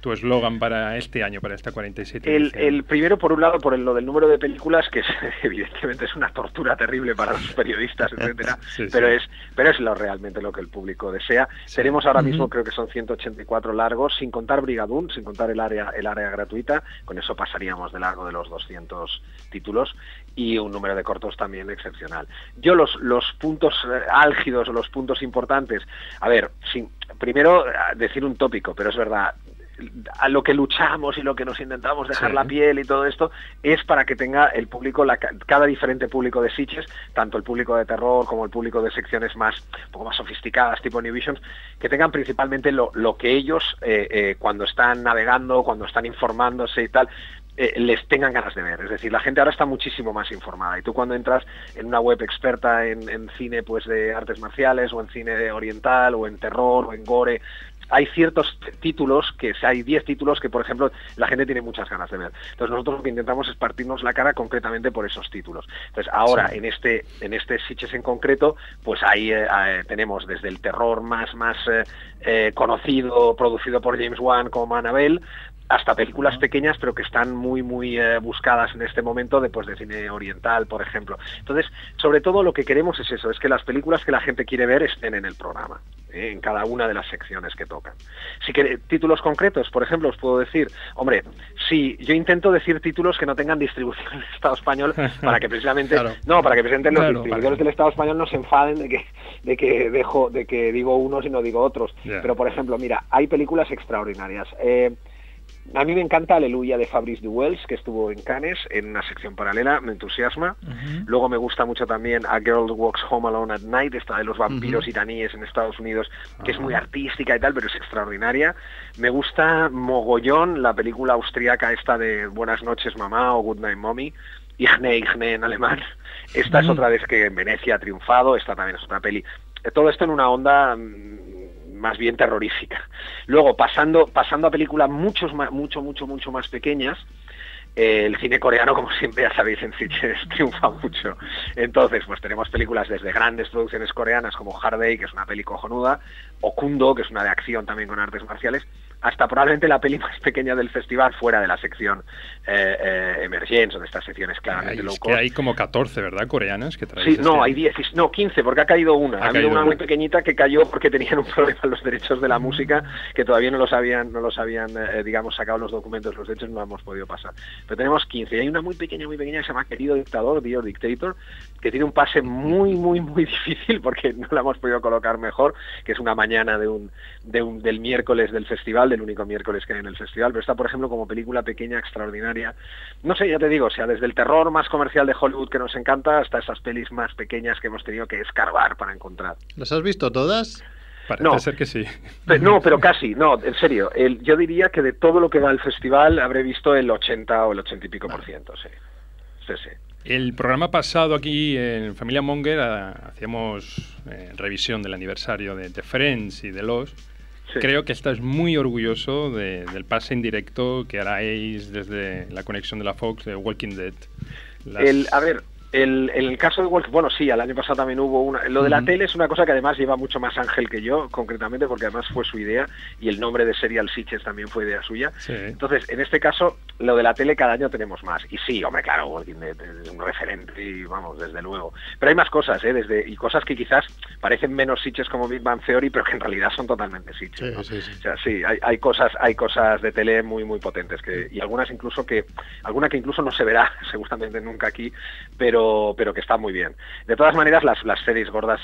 tu eslogan para este año, para esta 47 El, el primero, por un lado, por el- lo del número de películas, que es, evidentemente es una tortura terrible para los periodistas, etcétera, Sí, pero sí. es pero es lo realmente lo que el público desea. Sí. Tenemos ahora mismo, creo que son 184 largos, sin contar Brigadún, sin contar el área el área gratuita, con eso pasaríamos de largo de los 200 títulos y un número de cortos también excepcional. Yo los los puntos eh, álgidos o los puntos importantes, a ver, sin, primero eh, decir un tópico, pero es verdad, a lo que luchamos y lo que nos intentamos dejar Sí. la piel y todo esto es para que tenga el público, la ca- cada diferente público de Sitges, tanto el público de terror como el público de secciones más, un poco más sofisticadas, tipo New Visions, que tengan principalmente lo, lo que ellos, eh, eh, cuando están navegando, cuando están informándose y tal, eh, les tengan ganas de ver. Es decir, la gente ahora está muchísimo más informada. Y tú cuando entras en una web experta en, en cine pues de artes marciales o en cine oriental o en terror o en gore, hay ciertos títulos que si hay 10 títulos que por ejemplo la gente tiene muchas ganas de ver entonces nosotros lo que intentamos es partirnos la cara concretamente por esos títulos entonces ahora en este en este Sitges en concreto pues ahí eh, eh, tenemos desde el terror más más eh, eh, conocido producido por James Wan como Annabelle hasta películas pequeñas pero que están muy muy eh, buscadas en este momento después de cine oriental por ejemplo entonces sobre todo lo que queremos es eso es que las películas que la gente quiere ver estén en el programa ¿eh? en cada una de las secciones que tocan si que títulos concretos por ejemplo os puedo decir hombre sí yo intento decir títulos que no tengan distribución en el Estado español para que precisamente Claro. no para que precisamente los Claro. distribuidores del Estado español no se enfaden de que de que dejo de que digo unos y no digo otros pero por ejemplo mira hay películas extraordinarias eh, a mí me encanta Aleluya de Fabrice Duwels, que estuvo en Cannes, en una sección paralela, me entusiasma. Luego me gusta mucho también A Girl Walks Home Alone at Night, esta de los vampiros Ujú. iraníes en Estados Unidos, que es muy artística y tal, pero es extraordinaria. Me gusta mogollón la película austriaca esta de Buenas noches mamá o Good Night Mommy, Igne Igne en alemán. Esta es otra vez que en Venecia ha triunfado, esta también es otra peli. Todo esto en una onda mm, más bien terrorífica. Luego, pasando, pasando a películas muchos más, mucho, mucho, mucho más pequeñas, eh, el cine coreano, como siempre ya sabéis, en Sitges triunfa mucho. Entonces, pues tenemos películas desde grandes producciones coreanas como Hard Day, que es una peli cojonuda, o Kundo, que es una de acción también con artes marciales, hasta probablemente la peli más pequeña del festival fuera de la sección eh, eh, o de estas secciones claramente low que hay como 14, ¿verdad? Coreanas que traéis. Sí, no, este hay 10, no, 15, porque ha caído una. Ha Ha, habido caído una una. muy pequeñita que cayó porque tenían un problema en los derechos de la música, que todavía no los habían, no los habían eh, digamos, sacado los documentos, los derechos no hemos podido pasar. Pero tenemos 15. Y hay una muy pequeña, muy pequeña que se llama Querido Dictador, Dear Dictator, que tiene un pase muy, muy, muy difícil porque no la hemos podido colocar mejor, que es una mañana de un, de un, del miércoles del festival, del único miércoles que hay en el festival, pero está, por ejemplo, como película pequeña, extraordinaria. No sé, ya te digo, o sea, desde el terror más comercial de Hollywood que nos encanta hasta esas pelis más pequeñas que hemos tenido que escarbar para encontrar. ¿Las has visto todas? Parece no. ser que sí. No, pero casi, no, en serio. El, yo diría que de todo lo que va al festival habré visto el 80 o el 80 y pico por ciento, sí. Sí, sí. El programa pasado aquí en Familia Monger ah, hacíamos eh, revisión del aniversario de, de Friends y de Los. Sí. Creo que estás muy orgulloso de- del pase en directo que haráis desde la conexión de la Fox de Walking Dead. Las- El, a ver, el, el caso de Walk, bueno, sí, el año pasado también hubo una. Lo de la tele es una cosa que además lleva mucho más Ángel que yo, concretamente, porque además fue su idea y el nombre de Serial Sitches también fue idea suya. Sí. Entonces, en este caso, lo de la tele cada año tenemos más. Y sí, hombre, claro, Walking Dead es un referente y vamos, desde luego. Pero hay más cosas, ¿eh? Desde, y cosas que quizás parecen menos Sitches como Big Bang Theory, pero que en realidad son totalmente Sitches. Sí, ¿no? sí, sí. O sea, sí, hay, hay cosas, hay cosas de tele muy, muy potentes que, y algunas incluso que, alguna que incluso no se verá seguramente nunca aquí, pero, pero que está muy bien. De todas maneras, las, las series gordas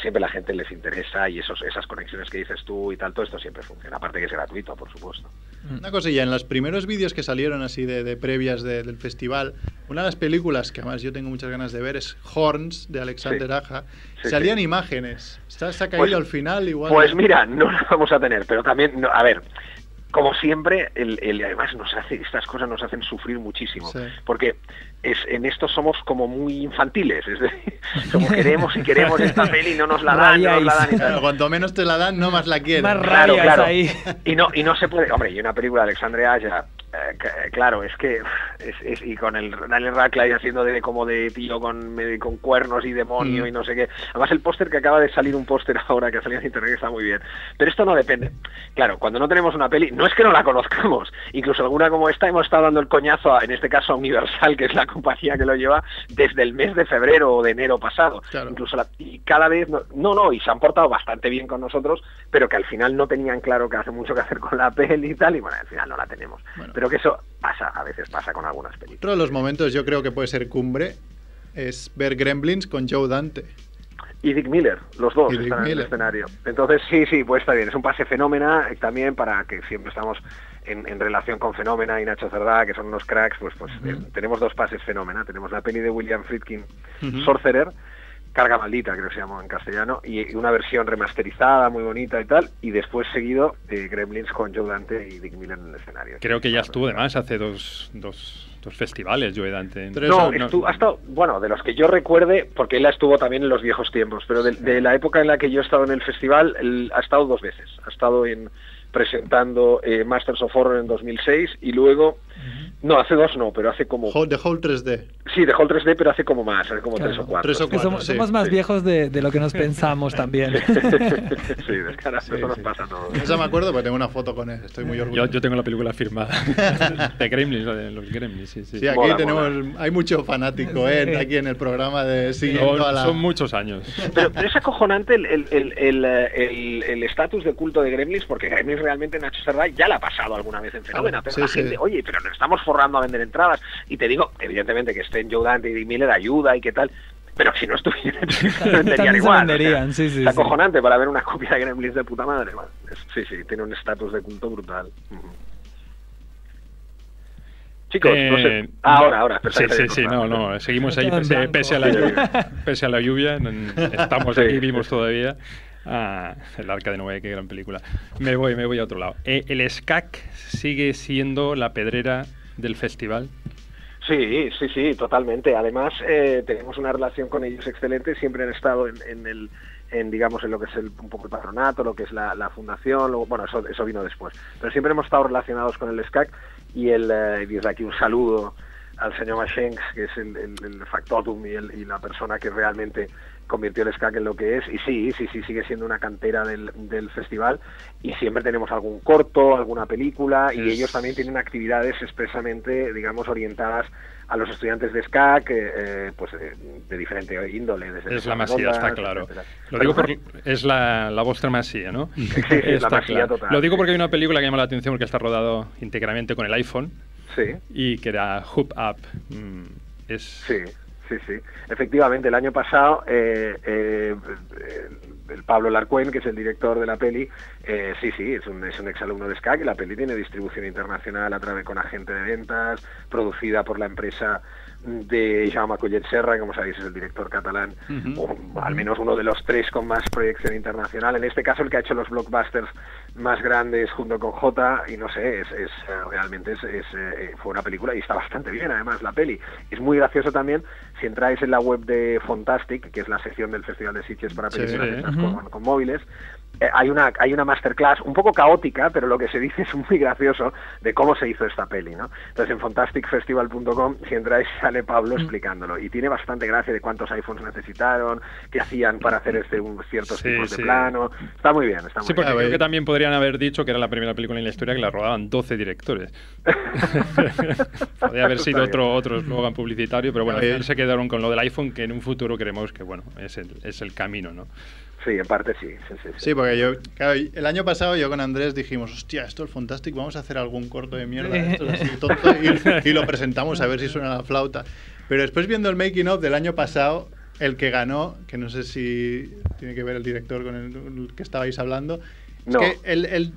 siempre la gente les interesa y esos, esas conexiones que dices tú y tal, todo esto siempre funciona. Aparte que es gratuito, por supuesto. Una cosilla, en los primeros vídeos que salieron así de, de previas de- del festival, una de las películas que además yo tengo muchas ganas de ver es Horns de Alexander Sí. Aja. Sí, Salían sí. imágenes. Está, se ha caído Pues- al final igual. Pues mira, no la vamos a tener, pero también, no, a ver, como siempre, el, el- además nos hace, estas cosas nos hacen sufrir muchísimo, Sí. porque es, en esto somos como muy infantiles, es decir, como queremos y queremos esta peli y no nos la dan, no nos la dan y tal. Cuanto menos te la dan, no más la quieres. Más Claro, claro. ahí. Y no, y no se puede. Hombre, y una película de Alexandre Aya, claro, es que. Es, es- y con el Daniel Radcliffe haciendo de como de tío con, con cuernos y demonio Mm. y no sé qué. Además, el póster que acaba de salir, un póster ahora que ha salido en internet, está muy bien. Pero esto no depende. Claro, cuando no tenemos una peli, no es que no la conozcamos. Incluso alguna como esta, hemos estado dando el coñazo, a, en este caso a Universal, que es la compañía que lo lleva, desde el mes de febrero o de enero pasado. Claro. Incluso la- y cada vez, no, no, no, y se han portado bastante bien con nosotros, pero que al final no tenían claro que hace mucho que hacer con la peli y tal, y bueno, al final no la tenemos. Bueno. Pero que eso pasa, a veces pasa con algunas películas. Otro de los momentos yo creo que puede ser cumbre es ver Gremlins con Joe Dante. Y Dick Miller, los dos Y Dick están en Miller. el escenario. Entonces, sí, sí, pues está bien. Es un pase fenómena eh, también para que siempre estamos en, en relación con Fenómena y Nacho Cerdá, que son unos cracks, pues, pues eh, tenemos dos pases fenómena. Tenemos la peli de William Friedkin. Sorcerer, Carga Maldita, creo que se llama en castellano, y una versión remasterizada, muy bonita y tal, y después seguido eh, Gremlins con Joe Dante y Dick Miller en el escenario. Creo que ya estuvo además hace dos, dos, dos festivales, Joe Dante. Tres No, o- estu- ha estado, bueno, de los que yo recuerde, porque él estuvo también en los viejos tiempos, pero de, de la época en la que yo he estado en el festival, él ha estado dos veces. Ha estado en presentando eh, Masters of Horror en 2006 y luego, no, hace dos no, pero hace como... The Whole 3D. Sí, dejó el 3D, pero hace como más, hace como Claro. tres o cuatro. Tres o cuatro. somos, sí, somos más sí. viejos de, de lo que nos pensamos también. sí, descarado, Sí, eso nos pasa a todos. Eso me acuerdo porque tengo una foto con él. Estoy muy Yo, orgulloso. yo tengo la película firmada. de Gremlins, de los Gremlins, sí, sí. Sí, aquí Mola, tenemos, mola. hay mucho fanático ¿eh? aquí en el programa de siguiendo Son, a la... son muchos años. Pero, pero es acojonante el el- el- el, el- el estatus de culto de Gremlins, porque Gremlins realmente Nacho Serra ya la ha pasado alguna vez en Fenómena, pero sí, la sí. gente, oye, pero nos estamos forrando a vender entradas. Y te digo, evidentemente que estén Joe Dante y Dick Miller ayuda y qué tal, pero si no estuvieran, venderían igual. venderían, o sí, sea, sí, Es sí. acojonante para ver una copia de Gremlins de puta madre. man. Es- sí, sí, tiene un estatus de culto brutal. Chicos, no sé. Eh, Ah, ahora, ahora. Sí, sí, sí, no, no, seguimos ahí pese, pese a la lluvia. Pese a la lluvia, estamos Sí. aquí vivos todavía. Ah, el Arca de Noé, qué gran película. Me voy, me voy a otro lado. Eh, ¿El SCAC sigue siendo la pedrera del festival? Sí, sí, sí, totalmente. Además, eh, tenemos una relación con ellos excelente. Siempre han estado en, en el, en digamos en lo que es el, un poco el patronato, lo que es la, fundación, luego, bueno, eso, eso vino después. Pero siempre hemos estado relacionados con el SCAC y el, eh, desde aquí un saludo al señor Machenks, que es el, el, el factotum y, el- y la persona que realmente convirtió el SCAC en lo que es. Y sí, sí, sí, sigue siendo una cantera del, del festival y siempre tenemos algún corto, alguna película y ellos también tienen actividades expresamente, digamos, orientadas a los estudiantes de SCAC, eh, pues eh, de diferente índole. Desde Es la masía, está claro. etcétera. Lo digo porque es la, la vuestra masía, ¿no? sí, es la Está masía claro. total, Lo digo porque hay una película que llama la atención porque está rodado íntegramente con el iPhone Sí. y que era Hoop Up. Mm, es Sí, sí, sí. Efectivamente, el año pasado eh, eh, el Pablo Larcuen, que es el director de la peli, eh, sí, sí, es un, es un exalumno de SCAC la peli tiene distribución internacional a través con agente de ventas, producida por la empresa de Jaume Collet Serra, como sabéis es el director catalán, o al menos uno de los tres con más proyección internacional. En este caso, el que ha hecho los blockbusters más grandes junto con J, y no sé, es, es, realmente es, es, eh, fue una película y está bastante bien, además, la peli. Es muy gracioso también, si entráis en la web de Fontastic, que es la sección del Festival de Sitges para películas sí. con, con móviles, hay una hay una masterclass un poco caótica, pero lo que se dice es muy gracioso de cómo se hizo esta peli, ¿no? Entonces en fantasticfestival.com si entráis sale Pablo explicándolo y tiene bastante gracia de cuántos iPhones necesitaron, qué hacían para hacer este un ciertos Sí, tipos sí. de plano. Está muy bien, está muy Sí, porque Ah, creo que también podrían haber dicho que era la primera película en la historia que la rodaban 12 directores. Podría haber sido bien. otro otro eslogan publicitario, pero bueno, al final se quedaron con lo del iPhone, que en un futuro creemos que bueno es el, es el camino, ¿no? Sí, en parte sí, sí, sí. sí. Sí, porque yo, claro, el año pasado yo con Andrés dijimos, hostia, esto es fantástico, vamos a hacer algún corto de mierda, esto es así tonto, y, y lo presentamos a ver si suena la flauta. Pero después viendo el making of del año pasado, el que ganó, que no sé si tiene que ver el director con el, el que estabais hablando, No. es que el, el-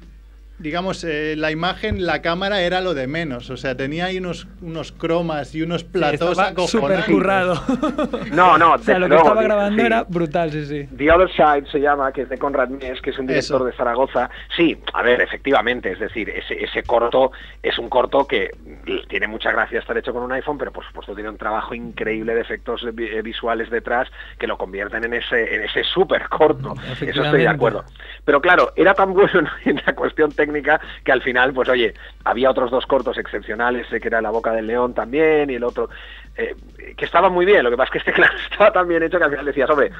digamos, eh, la imagen, la cámara era lo de menos, o sea, tenía ahí unos, unos cromas y unos platos Estaba súper currado. No, no, o sea, lo que estaba sí, grabando sí. era brutal, sí, sí. The Other Side se llama, que es de Conrad Mies, que es un director Eso. de Zaragoza. Sí, a ver, efectivamente, es decir, ese, ese corto es un corto que mm, tiene mucha gracia estar hecho con un iPhone, pero por supuesto tiene un trabajo increíble de efectos eh, visuales detrás que lo convierten en ese, en ese súper corto. Eso estoy de acuerdo. Pero claro, era tan bueno en la cuestión técnica que al final, pues oye, había otros dos cortos excepcionales, sé que era La Boca del León también y el otro, eh, que estaba muy bien. Lo que pasa es que este, claro, estaba tan bien hecho que al final decías, hombre,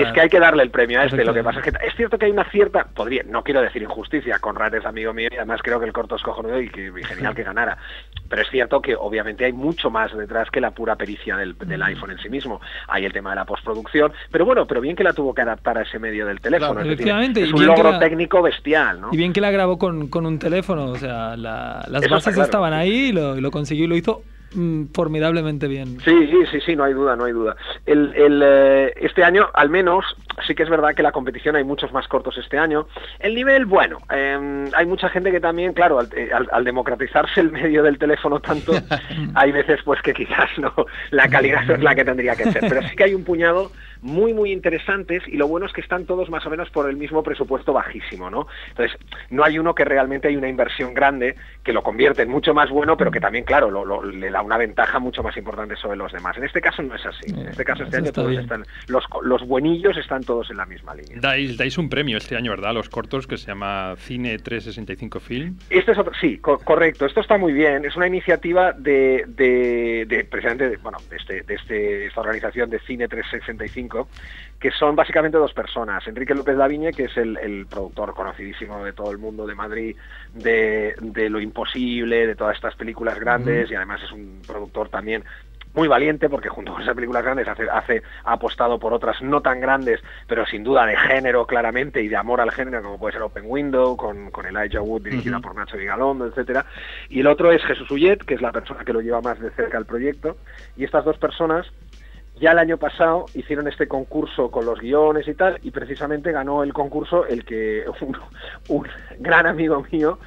es, que hay que darle el premio a este. Lo que pasa es que es cierto que hay una cierta, podría, no quiero decir injusticia, Conrad es amigo mío y además creo que el corto es cojonudo y que y genial que ganara. Pero es cierto que obviamente hay mucho más detrás que la pura pericia del, del iPhone en sí mismo. Hay el tema de la postproducción, pero bueno, pero bien que la tuvo que adaptar a ese medio del teléfono. Claro, es decir, un logro la- técnico bestial, ¿no? Y bien que la grabó con, con un teléfono, o sea, la- las Eso bases claro. estaban ahí y lo, y lo consiguió y lo hizo mm, formidablemente bien. Sí, sí, sí, sí, no hay duda, no hay duda. El, el, eh, este año, al menos, sí que es verdad que la competición hay muchos más cortos este año. El nivel, bueno, eh, hay mucha gente que también, claro, al, eh, al- al democratizarse el medio del teléfono tanto, hay veces pues que quizás no, la calidad no es la que tendría que ser. Pero sí que hay un puñado muy, muy interesantes y lo bueno es que están todos más o menos por el mismo presupuesto bajísimo, ¿no? Entonces, no hay uno que realmente hay una inversión grande que lo convierte en mucho más bueno, pero que también, claro, lo- lo- le da una ventaja mucho más importante sobre los demás. En este caso no es así. En este caso este Eso año todos bien. están, los, los buenillos están todos en la misma línea. Dais, dais un premio este año, ¿verdad? A los cortos que se llama Cine 365 Film. Este es otro, sí, co- correcto. Esto está muy bien. Es una iniciativa de, de, de precisamente, de, bueno, de, este, de este- esta organización de Cine 365, que son básicamente dos personas. Enrique López Laviñe, que es el, el productor conocidísimo de todo el mundo de Madrid, de, de Lo Imposible, de todas estas películas grandes, y además es un productor también muy valiente porque junto con esas películas grandes hace, hace, ha apostado por otras no tan grandes, pero sin duda de género claramente y de amor al género, como puede ser Open Window, con, con Elijah Wood, dirigida por Nacho Vigalondo, etcétera. Y el otro es Jesús Ullet, que es la persona que lo lleva más de cerca al proyecto. Y estas dos personas ya el año pasado hicieron este concurso con los guiones y tal, y precisamente ganó el concurso el que un, un gran amigo mío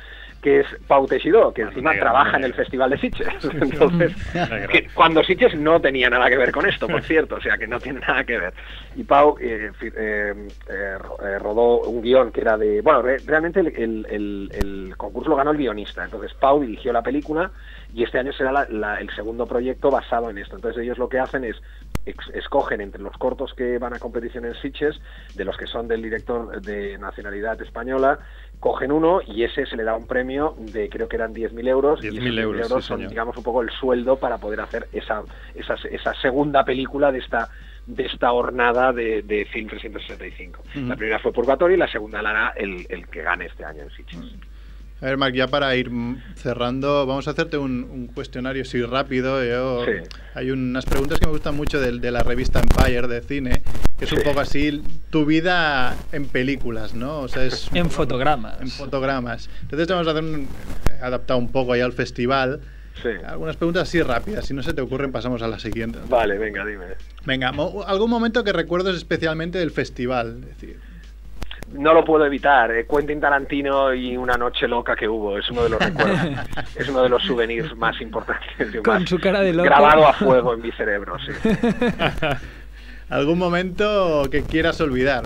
que es Pau Teixidó, que encima trabaja en el Festival de Sitges. Entonces, que cuando Sitges no tenía nada que ver con esto, por cierto, o sea que no tiene nada que ver. Y Pau eh, eh, eh, eh, rodó un guion que era de... Bueno, re- realmente el, el- el- el concurso lo ganó el guionista, entonces Pau dirigió la película y este año será la- la- el segundo proyecto basado en esto. Entonces ellos lo que hacen es escogen entre los cortos que van a competición en Sitges, de los que son del director de nacionalidad española, cogen uno y ese se le da un premio de creo que eran 10.000 euros. y 10.000 esos 10.000 euros, sí, son, señor. digamos, un poco el sueldo para poder hacer esa, esa, esa segunda película de esta de esta hornada de, de Film 365. Ujú. La primera fue Purgatorio y la segunda la hará el, el que gane este año en Sitges. A ver, Marc, ya para ir cerrando, vamos a hacerte un, un cuestionario así rápido. Yo- Sí. Hay unas preguntas que me gustan mucho del- de, la revista Empire de cine, que es un poco así tu vida en películas, ¿no? O sea, es En fotogramas. en fotogramas. Entonces te vamos a hacer un, adaptado un poco ahí al festival. Sí. Algunas preguntas así rápidas, si no se te ocurren pasamos a la siguiente. Vale, venga, dime. Venga, mo- algún momento que recuerdes especialmente del festival. Es decir, No lo puedo evitar. eh, Quentin Tarantino y una noche loca que hubo. Es uno de los recuerdos. es uno de los souvenirs más importantes. y Con más su cara de loco. Grabado a fuego en mi cerebro, sí. algún momento que quieras olvidar.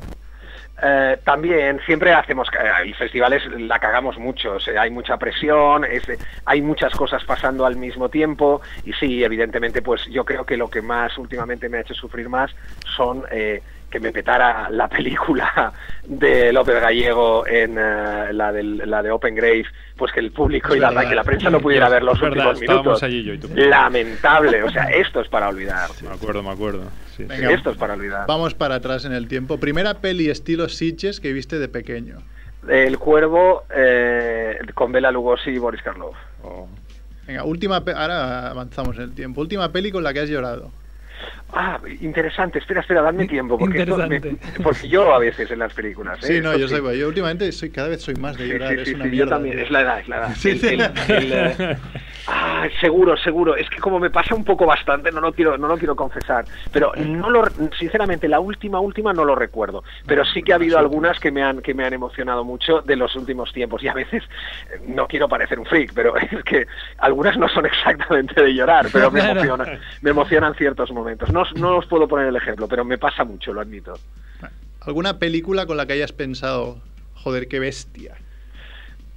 Eh, también siempre hacemos eh, el festival es la cagamos mucho o sea, hay mucha presión es, hay muchas cosas pasando al mismo tiempo y sí evidentemente pues yo creo que lo que más últimamente me ha hecho sufrir más son eh, que me petara la película de López Gallego en eh, la, del- la de Open Grave pues que el público Es y la, verdad. que la prensa no pudiera ver los verdad, últimos estábamos minutos allí yo y tú. lamentable o sea esto es para olvidar Me acuerdo, me acuerdo. Sí, sí. Venga. esto es para olvidar Vamos para atrás en el tiempo. Primera peli estilo Sitges que viste de pequeño. El Cuervo eh, con Bela Lugosi y Boris Karloff Oh. Venga, última pe- ahora avanzamos en el tiempo. Última peli con la que has llorado. Ah, interesante. Espera, espera, dadme tiempo. Porque, esto me- porque yo a veces en las películas. ¿eh? Sí, no, yo sí. soy yo últimamente soy cada vez soy más de llorar, sí, es sí, una sí, yo también. Es la edad, es la edad. Sí, El- sí. el- el, ah, seguro, seguro. Es que como me pasa un poco bastante, no lo quiero, no lo quiero confesar. Pero no lo, sinceramente, la última, última no lo recuerdo. Pero sí que ha habido algunas que me han, que me han emocionado mucho de los últimos tiempos. Y a veces eh, no quiero parecer un freak, pero es que algunas no son exactamente de llorar, pero me emocionan, me emocionan ciertos momentos. No, os- no os puedo poner el ejemplo, pero me pasa mucho, lo admito. ¿Alguna película con la que hayas pensado, joder, qué bestia?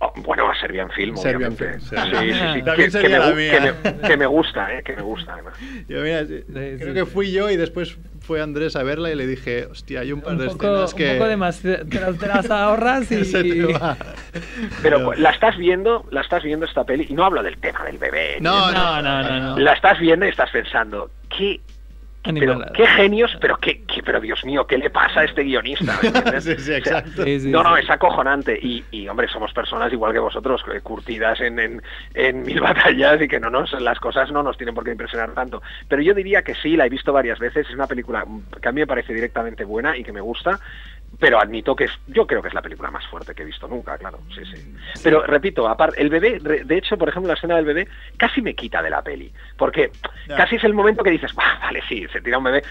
Oh, bueno, a Serbian Film, Serbian obviamente. Film, Sí, sí. sí, sí. También Que, me, la gu- mía. que me- que me gusta, ¿eh? Que me gusta, además. Yo, mira, sí, creo que fui yo y después fue Andrés a verla y le dije, hostia, hay un par Un de poco, escenas un que... poco de más. Te, las- te las ahorras y. se te va. Pero la estás viendo, la estás viendo esta peli, y no hablo del tema del bebé. No, no, no, no. La estás viendo y estás pensando, ¿qué, pero, qué genios, pero qué, qué- pero Dios mío, ¿qué le pasa a este guionista? ¿Me entiendes? Sí, sí, O sea, exacto. Sí, sí, no, no, es acojonante. Y, y, hombre, somos personas igual que vosotros, curtidas en, en, en mil batallas y que no nos, las cosas no nos tienen por qué impresionar tanto. Pero yo diría que sí, la he visto varias veces. Es una película que a mí me parece directamente buena y que me gusta. Pero admito que es, yo creo que es la película más fuerte que he visto nunca, claro, sí, sí. Pero repito, aparte, el bebé, de hecho, por ejemplo, la escena del bebé casi me quita de la peli, porque casi es el momento que dices, "Bah, vale, sí, se tira un bebé,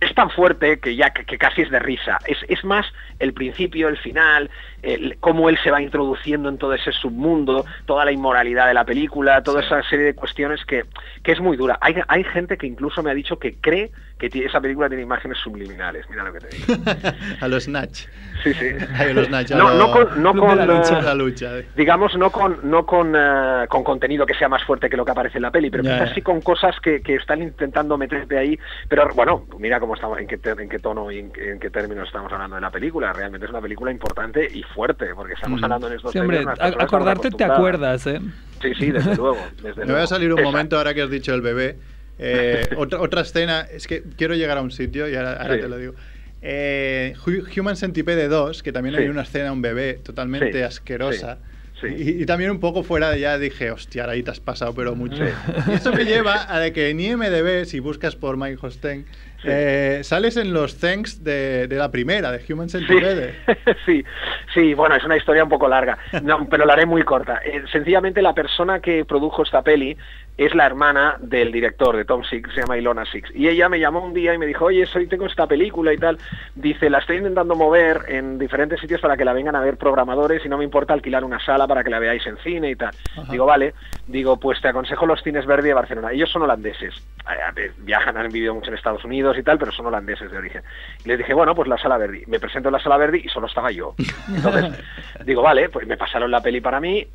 es tan fuerte que ya que, que casi es de risa. Es, es más el principio, el final, el- cómo él se va introduciendo en todo ese submundo, toda la inmoralidad de la película, toda esa serie de cuestiones que, que es muy dura. Hay, hay gente que incluso me ha dicho que cree que esa película tiene imágenes subliminales. Mira lo que te digo. a los Snatch. Sí, sí. Ay, a los Snatch. No, no con, no con, la lucha. eh, la lucha. eh. digamos, no con, no con, eh, con contenido que sea más fuerte que lo que aparece en la peli, pero Ya, quizás sí con cosas que, que están intentando meterte ahí. Pero bueno, mira cómo estamos, en qué, en qué tono y en, en qué términos estamos hablando de la película. Realmente es una película importante y fuerte, porque estamos Mm. hablando en estos Sí, hombre, a- acordarte te acuerdas, ¿eh? Sí, sí, desde luego. Desde Me voy luego. a salir un Esa. momento ahora que has dicho el bebé. Eh, otra, otra escena, es que quiero llegar a un sitio y ahora, ahora Sí. te lo digo. Eh, Hu- Human Centipede 2, que también Sí. hay una escena, un bebé totalmente Sí, asquerosa. sí, sí. Y, y también un poco fuera de ya dije, hostia, ahí te has pasado, pero mucho. Sí. Y eso me lleva a de que en IMDB, si buscas por Mike Hosteng, eh, sales en los thanks de, de la primera, de Human Sí, Centipede. sí, sí, bueno, es una historia un poco larga, no, pero la haré muy corta. Eh, sencillamente la persona que produjo esta peli es la hermana del director de Tom Six, se llama Ilona Six, y ella me llamó un día y me dijo, oye, soy, tengo esta película y tal, dice, la estoy intentando mover en diferentes sitios para que la vengan a ver programadores y no me importa alquilar una sala para que la veáis en cine y tal. Ajá. Digo, vale, digo, pues te aconsejo los cines Verdi de Barcelona. Ellos son holandeses, eh, viajan, han vivido mucho en Estados Unidos y tal, pero son holandeses de origen. Y les dije, bueno, pues la sala Verdi. Me presento en la sala Verdi y solo estaba yo. Entonces, digo, vale, pues me pasaron la peli para mí.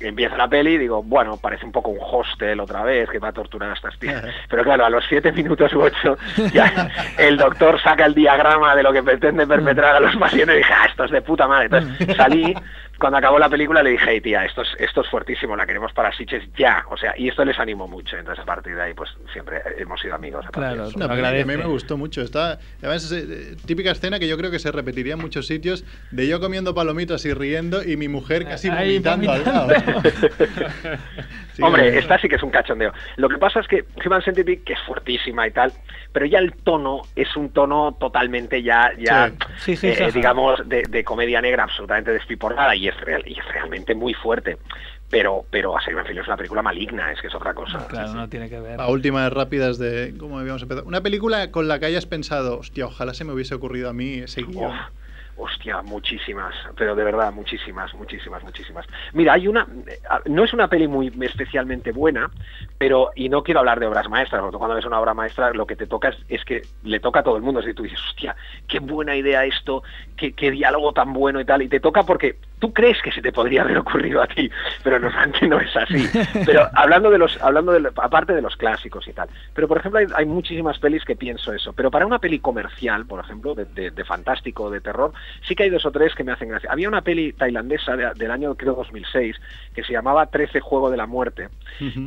Empieza la peli y digo, bueno, parece un poco un hostel otra vez que va a torturar a estas tías. Pero claro, a los siete minutos u ocho ya el doctor saca el diagrama de lo que pretende perpetrar a los pacientes y dije, ah, esto es de puta madre. Entonces salí, cuando acabó la película le dije, hey tía, esto es, esto es fuertísimo, la queremos para Sitges ya. O sea, y esto les animó mucho. Entonces a partir de ahí pues siempre hemos sido amigos. a partir Claro, que a mí me gustó mucho. Está, además, es eh, típica escena que yo creo que se repetiría en muchos sitios de yo comiendo palomitas y riendo y mi mujer casi Ahí vomitando al lado. Sí, Hombre, eh, esta sí que es un cachondeo. Lo que pasa es que Human Centipede, que es fuertísima y tal, pero ya el tono es un tono totalmente ya, ya Sí, sí, eh, digamos, de, de comedia negra absolutamente despiporrada y es, real, y es realmente muy fuerte. Pero, pero A Silent Hill es una película maligna, es que es otra cosa. Claro, no tiene que ver. A últimas rápidas de cómo habíamos empezado. Una película con la que hayas pensado, hostia, ojalá se me hubiese ocurrido a mí ese guion. Uf, hostia, muchísimas, pero de verdad, muchísimas, muchísimas, muchísimas. Mira, hay una, no es una peli muy especialmente buena, pero, y no quiero hablar de obras maestras, porque cuando ves una obra maestra lo que te toca es, es que le toca a todo el mundo, es decir, tú dices, hostia, qué buena idea esto, qué, qué diálogo tan bueno y tal, y te toca porque tú crees que se te podría haber ocurrido a ti, pero normalmente no es así. Pero hablando de los, hablando de, aparte de los clásicos y tal, pero por ejemplo hay, hay muchísimas pelis que pienso eso, pero para una peli comercial, por ejemplo, de, de- de fantástico, de terror, sí que hay dos o tres que me hacen gracia. Había una peli tailandesa de- del año creo 2006 que se llamaba 13 Juego de la Muerte,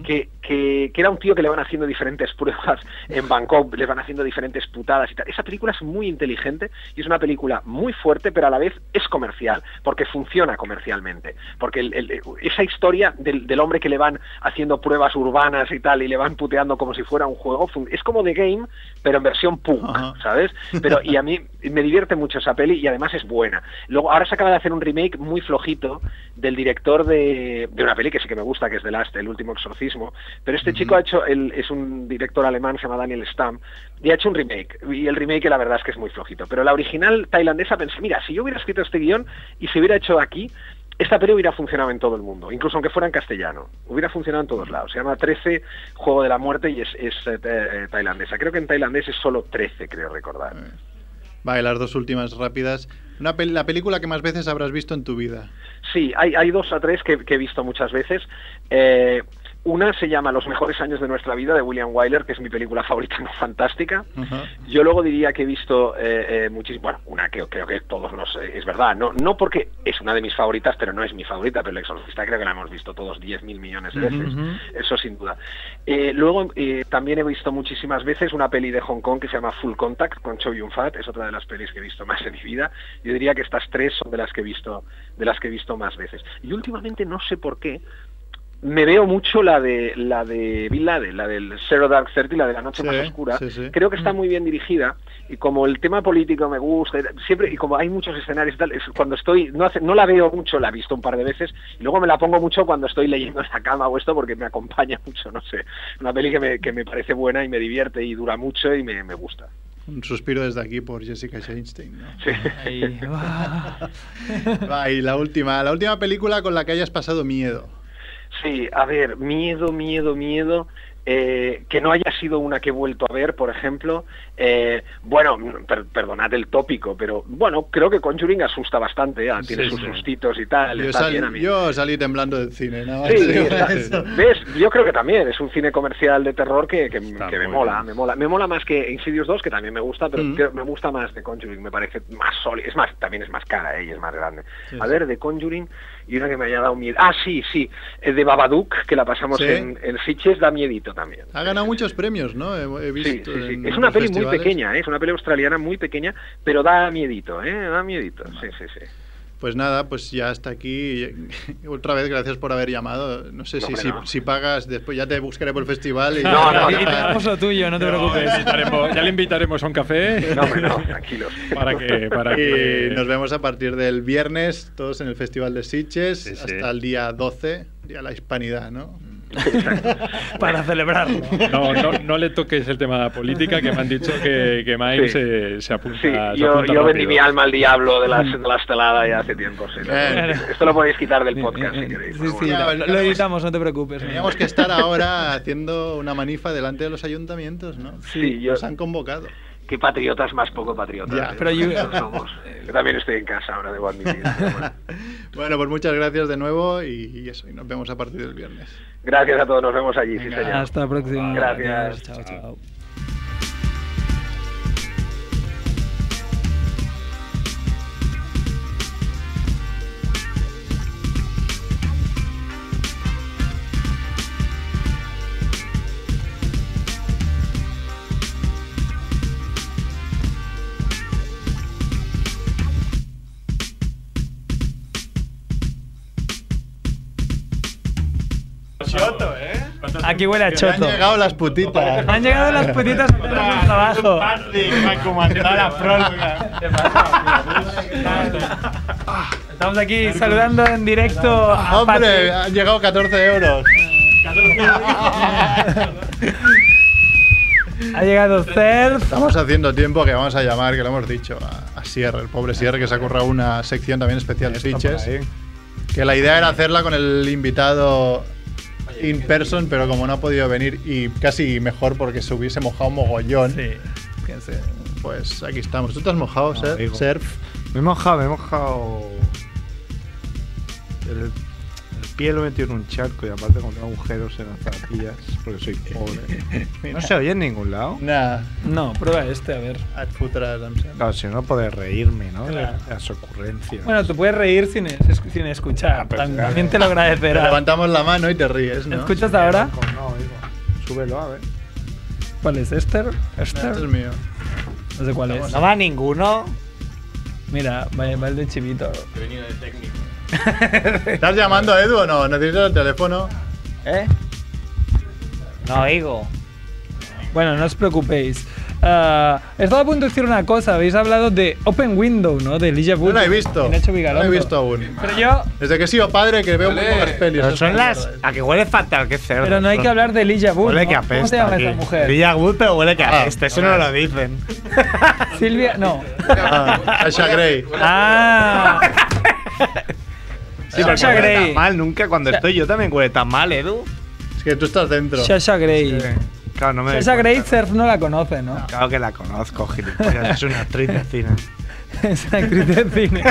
que, que, que era un tío que le van haciendo diferentes pruebas en Bangkok, le van haciendo diferentes putadas y tal. Esa película es muy inteligente y es una película muy fuerte, pero a la vez es comercial, porque funciona comercialmente. Porque el- el- esa historia del, del hombre que le van haciendo pruebas urbanas y tal, y le van puteando como si fuera un juego, es como The Game, pero en versión punk, Ajá. ¿sabes? Pero y a mí me divierte mucho esa peli y además es buena. Luego, ahora se acaba de hacer un remake muy flojito del director de, de una peli que sí que me gusta, que es The Last, El Último Exorcismo, pero este chico ha hecho, el, es un director alemán, se llama Daniel Stamm, y ha hecho un remake, y el remake la verdad es que es muy flojito, pero la original tailandesa pensé, mira, si yo hubiera escrito este guion y se hubiera hecho aquí, esta peli hubiera funcionado en todo el mundo, incluso aunque fuera en castellano, hubiera funcionado en todos lados. Se llama 13, Juego de la Muerte, y es, es, eh, eh, tailandesa. Creo que en tailandés es solo 13, creo recordar. Vale, las dos últimas rápidas. Una pel- la película que más veces habrás visto en tu vida. Sí, hay, hay dos o tres que, que he visto muchas veces. Eh, una se llama Los mejores años de nuestra vida de William Wyler, que es mi película favorita, no fantástica. Yo luego diría que he visto eh, eh, muchísimo, bueno, una que creo que todos nos, eh, es verdad, no, no porque es una de mis favoritas, pero no es mi favorita, pero el exorcista creo que la hemos visto todos 10 mil millones de veces, eso sin duda. Eh, luego también he visto muchísimas veces una peli de Hong Kong que se llama Full Contact con Chow Yun Fat, es otra de las pelis que he visto más en mi vida. Yo diría que estas tres son de las que he visto, de las que he visto más veces. Y últimamente no sé por qué, me veo mucho la de la de Bin Laden, la del Zero Dark Thirty, la de la noche Sí, más oscura. sí, sí. Creo que está muy bien dirigida y como el tema político me gusta, siempre y como hay muchos escenarios y tal, es cuando estoy no hace, no la veo mucho, la he visto un par de veces y luego me la pongo mucho cuando estoy leyendo en la cama o esto porque me acompaña mucho, no sé. Una peli que me, que me parece buena y me divierte y dura mucho y me, me gusta. Un suspiro desde aquí por Jessica Chastain. ¿no? Sí. Ahí, va. Va, y la última, la última película con la que hayas pasado miedo. Sí, a ver, miedo, miedo, miedo. eh, que no haya sido una que he vuelto a ver, por ejemplo. eh, bueno, per- perdonad el tópico, pero bueno, creo que Conjuring asusta bastante, ah, tiene Sí, sus sí. sustitos y tal. Yo, está salí- bien a mí. yo salí temblando del cine. Sí. Yo creo que también es un cine comercial de terror que, que- me mola, bien. me mola. Me mola más que Insidious 2, que también me gusta, pero Mm. creo- me gusta más de Conjuring, me parece más sólido. Es más, también es más cara ¿eh? y es más grande. Sí, a sí. ver, de Conjuring, y una que me haya dado miedo. Ah, sí, sí, eh, de Babadook, que la pasamos Sí. en, en Sitges, da miedito también. Ha ganado muchos premios, ¿no? He, visto sí, sí. en Es una peli muy pequeña, ¿eh? es una peli australiana muy pequeña, pero da miedito, ¿eh? Da miedito, sí, sí, sí. Pues nada, pues ya hasta aquí. Otra vez, gracias por haber llamado. No sé No, si, si, no. si pagas, después ya te buscaré por el festival. Y No, no, y no. te damos lo tuyo, no te No, preocupes. ya, le invitaremos, ya le invitaremos a un café No, hombre, no, tranquilos. para que, para Y que nos vemos a partir del viernes, todos en el Festival de Sitges, Sí, sí. hasta el día 12, día de la hispanidad, ¿no? Para celebrarlo. no, no, no le toques el tema política, que me han dicho que, que Mike Sí. se, se apunta. Sí, se yo, apunta yo vendí mi alma al diablo de la, de la estelada ya hace tiempo. sí. Eh. Esto lo podéis quitar del podcast si queréis. Sí, pero sí, bueno. lo, lo editamos, no te preocupes. Teníamos que estar ahora haciendo una manifa delante de los ayuntamientos, ¿no? Sí, yo- Nos han convocado. Qué patriotas más poco patriotas. Ya, ¿eh? pero yo- somos. Yo también estoy en casa ahora, debo admitir. bueno. Bueno, pues muchas gracias de nuevo y, y eso, y nos vemos a partir del viernes. Gracias a todos, nos vemos allí, sí Venga, señor. Hasta la próxima. Gracias. Adiós, Chao, chao. Aquí huele a me han choto. llegado las putitas. Han llegado las putitas a hacer trabajo. Estamos aquí saludando en directo a Hombre, han llegado 14 euros. Ha llegado Cerf. Estamos haciendo tiempo que vamos a llamar, que lo hemos dicho, a, a Sierra, el pobre Sierra, que se ha currado una sección también especial de fiches. Que la idea era hacerla con el invitado in person, pero como no ha podido venir y casi mejor porque se hubiese mojado mogollón, Sí. pues aquí estamos. ¿Tú te has mojado, digo. Surf? Me he mojado, me he mojado. Pie lo he metido en un charco y aparte con agujeros en las zapatillas porque soy pobre. No se oye en ningún lado. Nah, No, prueba este, a ver. Claro, si no poder reírme, ¿no? De las ocurrencias. Bueno, tú puedes reír sin, es- sin escuchar. Ah, pero También te lo Te agradecerá. levantamos la mano y te ríes, ¿no? ¿Escuchas ahora? No, oigo. Súbelo, a ver. ¿Cuál es? ¿Esther? Nah, ¿Esther? Este es mío. No sé cuál es. No va ninguno. Mira, va, va el de Chivito. ¿Estás llamando a Edu o no? ¿Necesitas el teléfono? ¿Eh? No oigo. Bueno, no os preocupéis. Ah, he estado a punto de decir una cosa. Habéis hablado de Open Window, ¿no? De Elijah Wood. No la he visto. No la he visto aún. Pero yo... Desde que he sido padre que veo muy pocas pelis. Pero son las. A que huele fatal, qué cerdo. Pero no hay que hablar de Elijah Wood. Huele ¿no? que apesta. ¿Cómo se llama aquí. esa mujer? Elijah Wood, pero huele que Ah, apesta. Eso no lo dicen. Silvia... No. Ah, Sasha Grey. Ah. Sí, Sasha Grey. tan mal nunca. Cuando estoy yo también huele tan mal, Edu. Es que tú estás dentro. Sasha Grey. Claro, no me Sasha. Grey Surf no la conoce, ¿no? Claro que la conozco, gilipollas. Es una actriz de cine. Es una actriz de cine.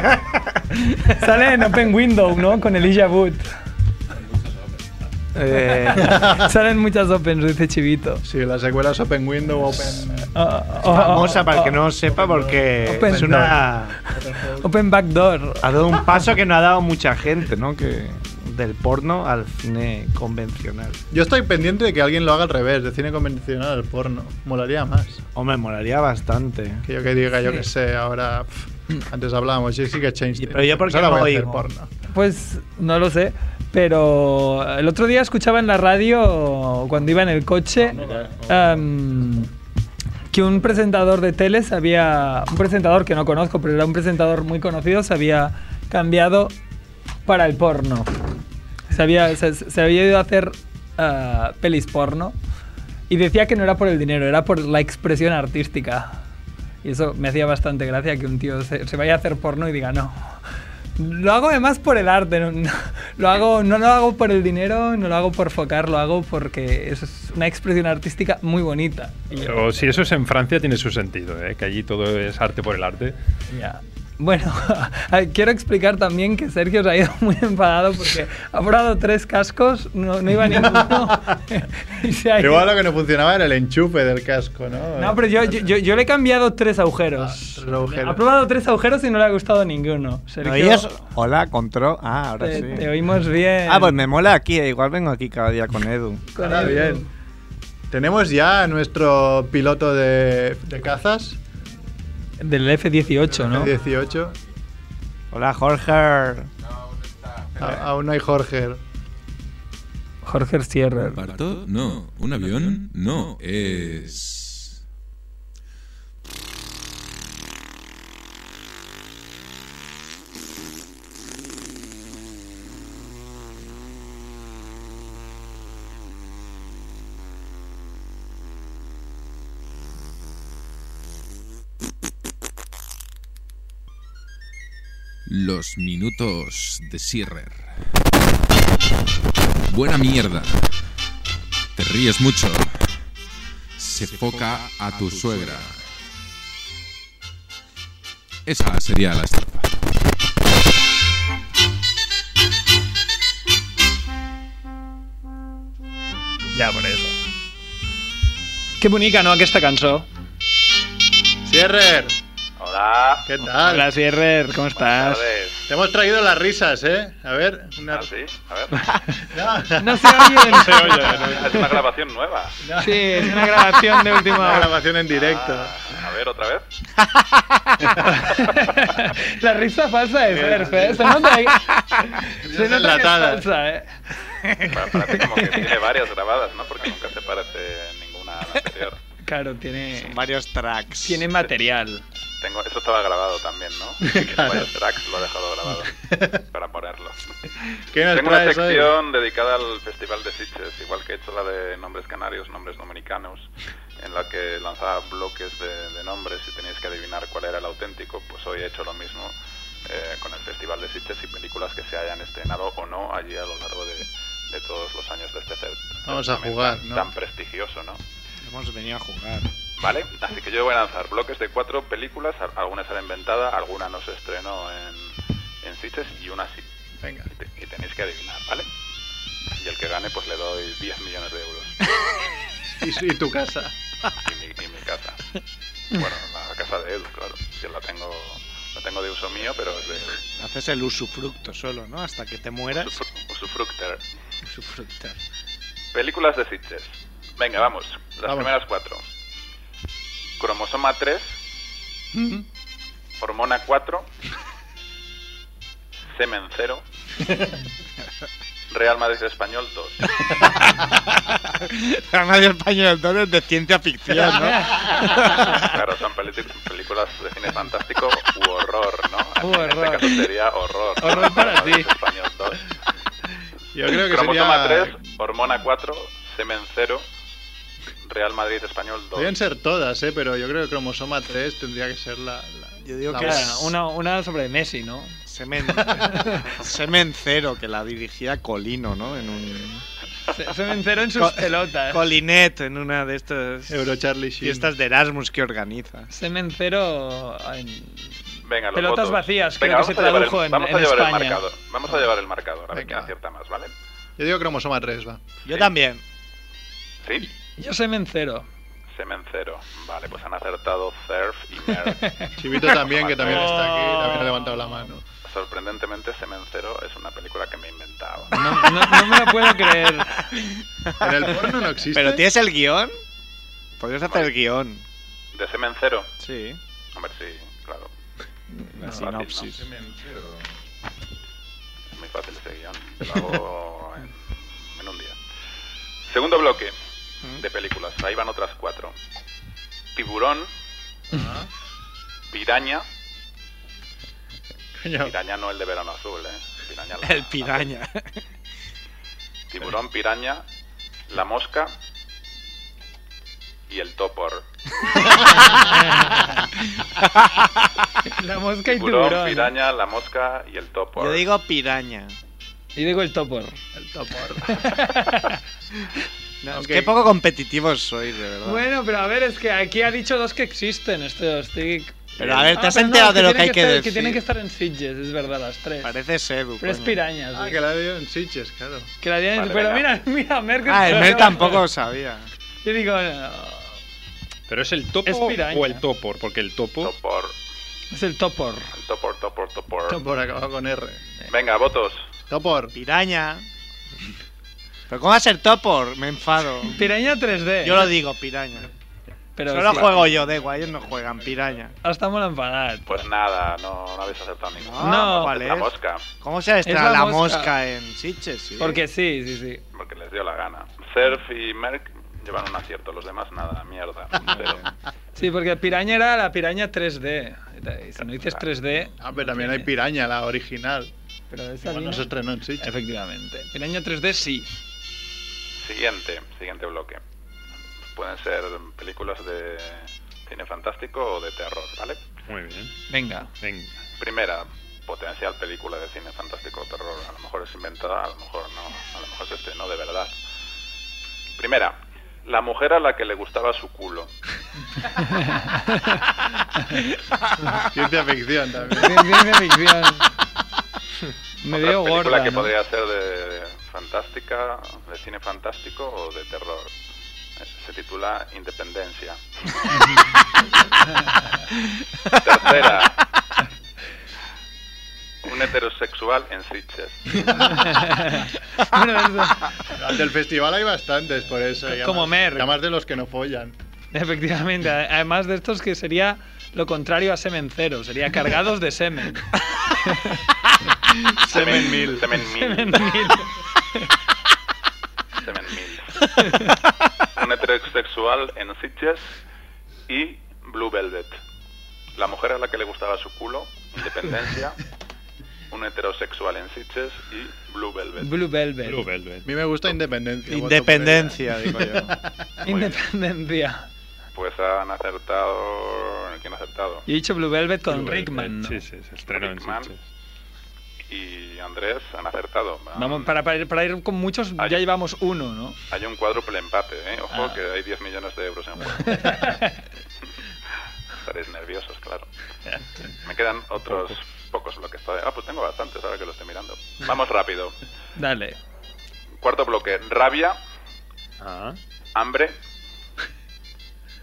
Sale en Open Window, ¿no? Con Elijah Wood. Eh, Salen muchas Opens, dice Chivito. Sí, la secuela es Open Window, Open. Ah, famosa para el que no sepa porque Open es una Open Backdoor. ha dado un paso que no ha dado mucha gente, ¿no? Que del porno al cine convencional. Yo estoy pendiente de que alguien lo haga al revés, de cine convencional al porno. Molaría más. Hombre, molaría bastante. Que yo que diga, yo que sé, ahora. pff, antes hablábamos, Jessica Chastain. pero yo por qué Ahora no voy a hacer porno. Pues no lo sé. Pero el otro día escuchaba en la radio, cuando iba en el coche, em, que un presentador de tele se había. Un presentador que no conozco, pero era un presentador muy conocido, se había cambiado para el porno. Se había, se, se había ido a hacer ah, pelis porno. Y decía que no era por el dinero, era por la expresión artística. Y eso me hacía bastante gracia que un tío se, se vaya a hacer porno y diga no. Lo hago además por el arte, no, no- lo hago, no lo hago por el dinero, no lo hago por focar, lo hago porque eso es una expresión artística muy bonita. Pero si eso es en Francia, tiene su sentido, ¿eh? que allí todo es arte por el arte. ya. Bueno, quiero explicar también que Sergio se ha ido muy enfadado porque ha probado tres cascos, no, no iba ninguno. y se ha ido. Igual lo que no funcionaba era el enchufe del casco, ¿no? No, pero yo, yo, yo- yo le he cambiado tres agujeros. Ah, tres agujeros. Ha probado tres agujeros y no le ha gustado ninguno. ¿Me Sergio, oyes? Hola, control. Ah, ahora te, sí. te oímos bien. Ah, pues me mola aquí. eh, Igual vengo aquí cada día con Edu. Con Ahora el- bien. Tenemos ya a nuestro piloto de, de cazas, Del F-18, ¿no? 18. Hola, Jorge. A- aún no hay Jorge. Jorge Sierra. ¿Un parto? No. ¿Un avión? No. Es... Los minutos de Sierrer. Buena mierda. Te ríes mucho. Se foca a tu suegra. Esa sería la estrofa. Ja, por eso. Que bonica, no, aquesta cançó? Sierrer, Hola. ¿qué tal? Hola, Sierrer, ¿cómo estás? Te hemos traído las risas, ¿eh? A ver, una... Ah, sí, a ver. No se oyen. Se oye, ¿no? Es una grabación nueva. Sí, es una grabación de última una grabación en directo. Ah, a ver, otra vez. La risa falsa de Surf, ¿eh? Se nota ahí. Se nota que es enlatada. falsa, ¿eh? Pa- Parece como que tiene varias grabadas, ¿no? Porque nunca se parece ninguna a la anterior. Claro, tiene, Varios tracks. tiene material. Tengo, eso estaba grabado también, ¿no? Claro. Varios tracks lo he dejado grabado para ponerlo. ¿Qué nos Tengo una traes hoy? sección dedicada al Festival de Sitges, igual que he hecho la de nombres canarios, nombres dominicanos, en la que lanzaba bloques de, de nombres y teníais que adivinar cuál era el auténtico. Pues hoy he hecho lo mismo eh, con el Festival de Sitges y películas que se hayan estrenado o no allí a lo largo de, de todos los años de este cer- Vamos a jugar, tan, ¿no? tan prestigioso, ¿no? Hemos venido a jugar. Vale, así que yo voy a lanzar bloques de cuatro películas, al- alguna será inventada, alguna no se estrenó en, en Sitges y una sí. Venga. Y, te- y tenéis que adivinar, ¿vale? Y el que gane, pues le doy 10 millones de euros. ¿Y, y tu casa? Y mi, y mi casa. Bueno, la casa de Edu, claro. Yo la tengo, la tengo de uso mío, pero es de. Haces el usufructo solo, ¿no? Hasta que te mueras. Usufru- Usufructer. Usufructar. Películas de Sitges. Venga, vamos. Las Vamos. primeras cuatro. Cromosoma 3. Hormona 4. Semen 0. Real Madrid Español 2. Real Madrid Español 2 es de ciencia ficción, ¿no? Claro, son películas de cine fantástico u horror, ¿no? U En este horror. caso sería horror. Horror para ti. Español 2. Yo creo que Cromosoma sería... 3, Hormona 4, Semen 0, Real Madrid Español 2. Podrían ser todas, ¿eh? Pero yo creo que cromosoma 3 tendría que ser la... la- Yo digo la que es- Una, una sobre Messi, ¿no? Semen, Semen Cero, que la dirigía Colino, ¿no? En un... Se, se vencieron en sus Co- pelotas. Colinet, en una de estas Euro Charlie Sheen. fiestas de Erasmus que organiza. Semen cero en Venga, pelotas votos. vacías, Venga, creo que se a llevar el- tradujo en, Vamos a en llevar España. el marcador. Vamos a llevar el marcador, a ver quién acierta más, ¿vale? Yo digo cromosoma 3, va. Yo Sí. también. Sí, Yo semen cero. Semen 0. Vale, pues han acertado Surf y Mer. Chivito también, que también está aquí, Oh. también ha levantado la mano. Sorprendentemente, Semen 0 es una película que me he inventado. No, no- no me lo puedo creer. En el porno no existe. ¿Pero tienes el guion? Podrías hacer el guion. ¿De Semen 0? Sí. Hombre, sí, claro. La ¿no? sinopsis. Es muy fácil ese guion. Lo hago en, en un día. Segundo bloque de películas. Ahí van otras cuatro. Tiburón. Piraña. Coño, Piraña no el de verano azul, ¿eh? Piraña la- El piraña. Tiburón, piraña, la mosca y el topor. La mosca y Tiburón, tiburón. piraña, la mosca y el topor. Yo digo piraña. Y digo el topor. el topor. No, es Ok. que poco competitivos sois, de verdad. Bueno, pero a ver, es que aquí ha dicho dos que existen, estos. estoy- pero a ver, ¿te Ah, has no, enterado es de lo que hay que estar- decir? Que tienen que estar en Sitges, es verdad, las tres. Parece Sedu. Pero es coño. pirañas. Ah, sí. que la dio en Sitges, claro. Que la tienen- Vale, pero mira, mira, Merck. Ah, el Mer tampoco lo sabía. Yo digo, no, ¿Pero es el topo Es piraña. o el topor? Porque el topo... Topor, es el topor. el topor, topor, topor. Topor acabado con R. Venga, votos. Topor. Piraña. ¿Pero cómo va a ser Topor? Me enfado. Piraña 3D. Yo lo digo, piraña. Pero Solo sí. juego yo, da igual, ellos no juegan, piraña. Hasta molt enfadat. Pues nada, no, no habéis acertado ninguno. No. ¿cuál Es la mosca, ¿Cómo se estrena la la, mosca. mosca. en Sitges? Sí. Porque sí, sí, sí. porque les dio la gana. Surf y Merck llevan un acierto, los demás nada, mierda. Cero. Sí, porque piraña era la piraña 3D. Y Si no dices 3D... Ah, pero también hay piraña, la original. Pero esa no se estrenó en Sitges. Efectivamente. Piraña 3D sí. Siguiente, siguiente bloque. Pueden ser películas de cine fantástico o de terror, ¿vale? Muy bien. Venga. Venga. Primera, potencial película de cine fantástico o terror. A lo mejor es inventada, a lo mejor no. A lo mejor se estrenó de verdad. Primera, la mujer a la que le gustaba su culo. Ciencia ficción también. Ciencia ficción. Otra película gorda. que ¿no? podría ser de fantástica, de cine fantástico o de terror. Se titula Independencia. Tercera. Un heterosexual en Sitges. Del festival hay bastantes, por eso. Como además- y Además de los que no follan. Efectivamente, además de estos que sería lo contrario a semen cero, sería cargados de semen. Semen mil. Semen mil. Semen mil. Semen mil. Un heterosexual en Sitges y Blue Velvet. La mujer a la que le gustaba su culo, Independencia. Un heterosexual en Sitges y Blue Velvet. Blue Velvet. Blue Velvet. A mí me gusta Independencia. Independencia, digo yo. Independencia. Pues han acertado. ¿Quién ha acertado? Yo he dicho Blue Velvet con Blue Rickman, ¿no? Sí, sí, se estrenó en Rickman. Y Andrés han acertado. Vamos, para, para, ir, para ir con muchos ya llevamos uno, ¿no? Hay un cuádruple empate, ¿eh? Ojo, Ah. que hay 10 millones de euros en juego. Estaréis nerviosos, claro. Me quedan otros pocos bloques todavía. Ah, pues tengo bastantes ahora que lo estoy mirando. Vamos rápido. Dale. Cuarto bloque. Rabia, Ah. hambre,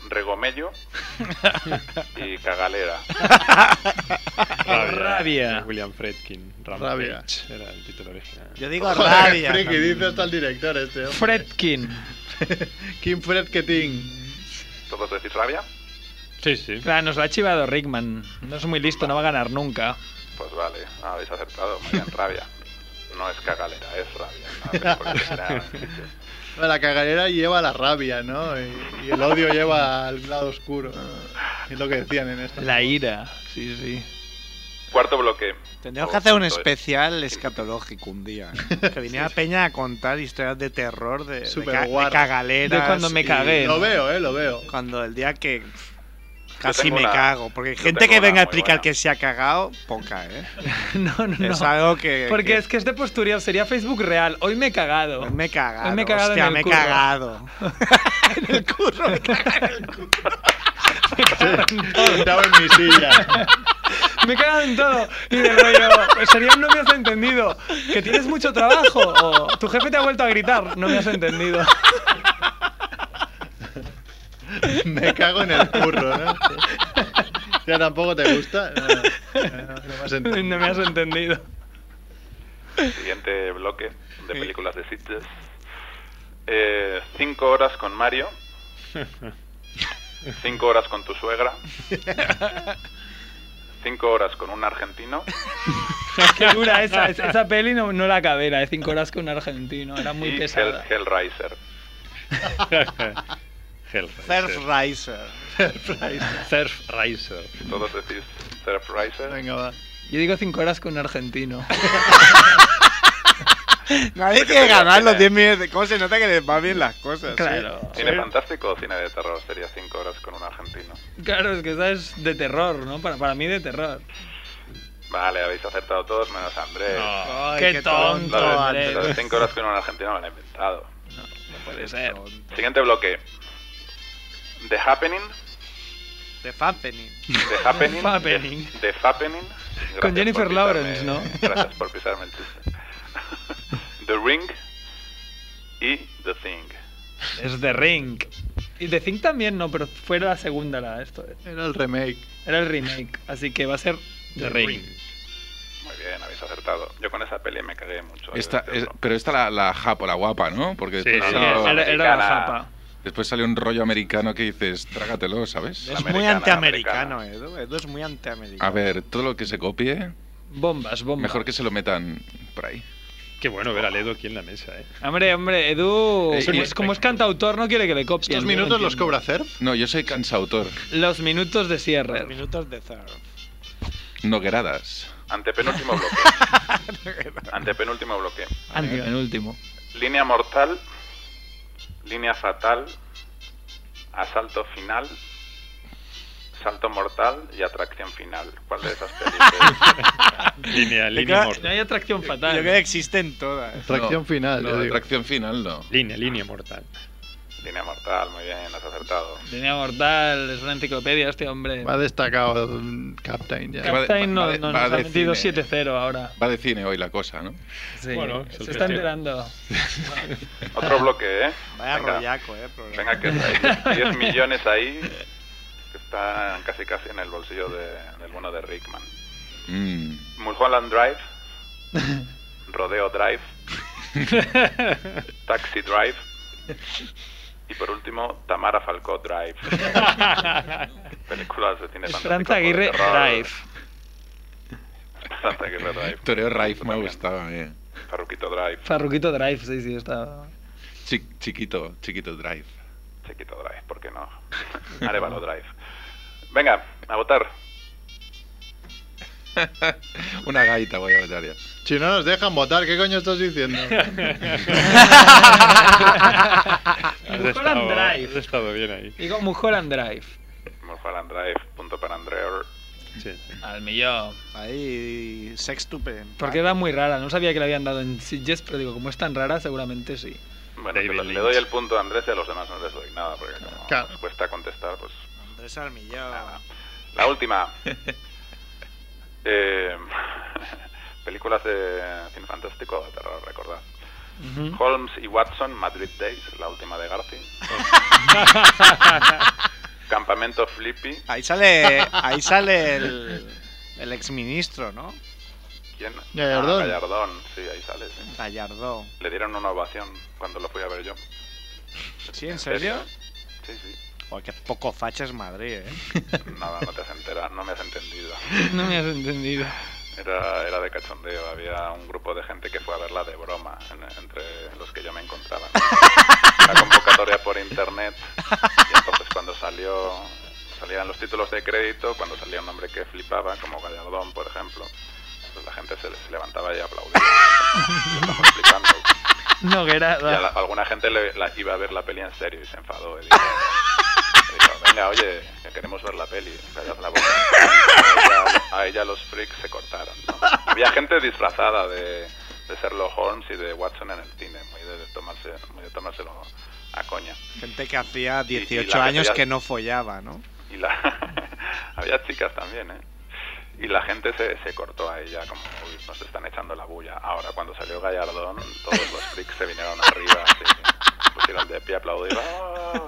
regomello y cagalera. Rabia. William Fredkin. Rampage Rabia. Era el título original. Yo digo Joder, rabia. friki, dice hasta el director este. hombre. Fredkin. Kim Fredketing. ¿Todos decís rabia? Sí, sí. Claro, nos lo ha chivado Rickman. No es muy listo, no va a ganar nunca. Pues vale, habéis acertado. Bien, rabia. No es cagalera, es rabia. Película La cagadera lleva la rabia, ¿no? Y, y el odio lleva al lado oscuro. Es lo que decían en esta. La ira. Sí, sí. Cuarto bloque. Tendríamos que hacer un especial escatológico un día. ¿eh? Que viniera Peña a contar historias de terror, de, de, ca- de guarras. cagaleras. De cuando me y- cagué. Lo veo, eh, lo veo. Cuando el día que pff, casi me una- cago. Porque yo gente que venga a explicar que se ha cagado, poca, ¿eh? No, no, no. Es algo que. Porque que- es que es de postureo, sería Facebook real. Hoy me he cagado. Hoy me he cagado. Hoy me he cagado hostia, en el me he curro. cagado. en el curro, me he cagado en el curro. Sentado en mi silla. Me he cagado en todo. Y de rollo, sería un no me has entendido. Que tienes mucho trabajo. O tu jefe te ha vuelto a gritar. No me has entendido. Me cago en el curro, ¿no? ¿Ya tampoco te gusta? No, no, no me has entendido. No me has entendido. Siguiente bloque de películas de Sitges. Eh, cinco horas con Mario. Cinco horas con tu suegra. Cinco horas con un argentino. Qué dura esa. Esa, esa peli no, no la acabé. La de 5 horas con un argentino. Era muy y pesada. Hell, Hellraiser. Surf Hellraiser. Riser. Surf Riser. Todos decís Surfriser. Venga, va. Yo digo 5 horas con un argentino. Nadie quiere ganar los 10 millones de se nota que les va bien las cosas. Claro. ¿eh? ¿Cine fantástico o cine de terror? Sería cinco horas con un argentino. Claro, es que esa es de terror, ¿no? Para, para mí de terror. Vale, habéis acertado todos menos Andrés. Ay, qué, tonto, Lo de- Andrés. de cinco horas con un argentino me lo he inventado. No puede ser. Siguiente bloque. The Happening. The Fappening. The Happening. The. Gracias Con Jennifer Lawrence, pisarme- ¿no? Gracias por pisarme el chiste. The Ring y The Thing. Es The Ring. Y The Thing también no, pero fue la segunda la esto. Era el remake. Era el remake, así que va a ser The, Ring. Muy bien, habéis acertado. Yo con esa peli me cagué mucho. Esta, es- decirlo. pero esta la, la japo, la guapa, ¿no? Porque Sí, era, era la japa. Después salió un rollo americano que dices, trágatelo, ¿sabes? Es muy antiamericano, Edu. Edu es muy antiamericano. A ver, todo lo que se copie, Bombas, bombas. mejor que se lo metan por ahí. Qué bueno ver a Ledo aquí en la mesa, ¿eh? Hombre, hombre, Edu, Eh, como, es, como es cantautor, no quiere que le copien. ¿Estos yo minutos no los cobra CERF? No, yo soy cansautor. Los minutos de cierre. Los minutos de Surf. Nogueradas. Antepenúltimo bloque. Antepenúltimo bloque. Antepenúltimo. Línea mortal. Línea fatal. Asalto final. Salto mortal y atracción final. ¿Cuál de esas películas? Línea, Yo línea creo- No mortal. hay atracción Yo fatal. creo que existen todas. Tracción No, final, No, yo atracción final no. Línea, línea mortal. Línea mortal, muy bien, has acertado. Línea mortal, es una enciclopedia este hombre. Va destacado el Captain ya. Va de- Captain no, va de- no, va nos ha metido cine. 7-0 ahora. Va de cine hoy la cosa, ¿no? Sí, Bueno, se está enterando. Otro bloque, ¿eh? Vaya Venga. rollaco, eh. programa. Venga, que hay 10 millones ahí que están casi casi en el bolsillo de- del bono de Rickman. Mm. Mulholland Drive, Rodeo Drive, Taxi Drive y por último Tamara Falcó Drive. Películas de cine fantástico. Aguirre. Drive. Esperanza Aguirre Drive. Toreo Raif me gustaba, eh. Farruquito Drive, Farruquito Drive, sí, sí, está. Chi- chiquito, chiquito Drive. Chiquito Drive, ¿por qué no? Arevalo Drive. Venga, a votar. Una gaita voy a votar ya. Si no nos dejan votar, ¿qué coño estás diciendo? Mulholland Drive. has estado bien ahí. Digo Mulholland Drive. Mulholland Drive, punto para Andreor. Sí. Al millón. Ahí, sextuple. Porque era muy rara, no sabía que le habían dado en Sitges, pero digo, como es tan rara, seguramente sí. Bueno, le- le doy el punto a Andrés y a los demás no les doy nada, porque como Claro. nos cuesta contestar, pues Andrés Armillón. nada. La última. Eh, películas de cine fantástico de terror, recordad. Ujú. Holmes y Watson, Madrid Days, la última de Garci. Campamento Flippy. Ahí sale, ahí sale el, el exministro, ¿no? ¿Quién? Gallardón. Ah, Gallardón, sí, ahí sale. sí. Gallardón. Le dieron una ovación cuando lo fui a ver yo. ¿Sí, en serio? Sí, sí. Joder, qué poco facha es Madrid, ¿eh? Nada, no te has enterado, no me has entendido. No me has entendido. Era, era de cachondeo, había un grupo de gente que fue a verla de broma, en- entre los que yo me encontraba. Una convocatoria por internet, y entonces cuando salió, salían los títulos de crédito, cuando salía un nombre que flipaba, como Gallardón, por ejemplo, pues la gente se, se levantaba y aplaudía. Estamos explicando. No, que era. Y a la- alguna gente le, la- iba a ver la peli en serio y se enfadó. Y dijo, venga, oye, que queremos ver la peli, callad la boca. A ella, a ella los freaks se cortaron. ¿no? Había gente disfrazada de, de Sherlock Holmes y de Watson en el cine, muy de, tomarse, muy de tomárselo a coña. Gente que hacía y 18 la años que no follaba, ¿no? Y la había chicas también, ¿eh? Y la gente se, se cortó a ella como, uy, nos están echando la bulla. Ahora, cuando salió Gallardón, todos los freaks se vinieron arriba, se pusieron de pie a aplaudir. ¡Ah!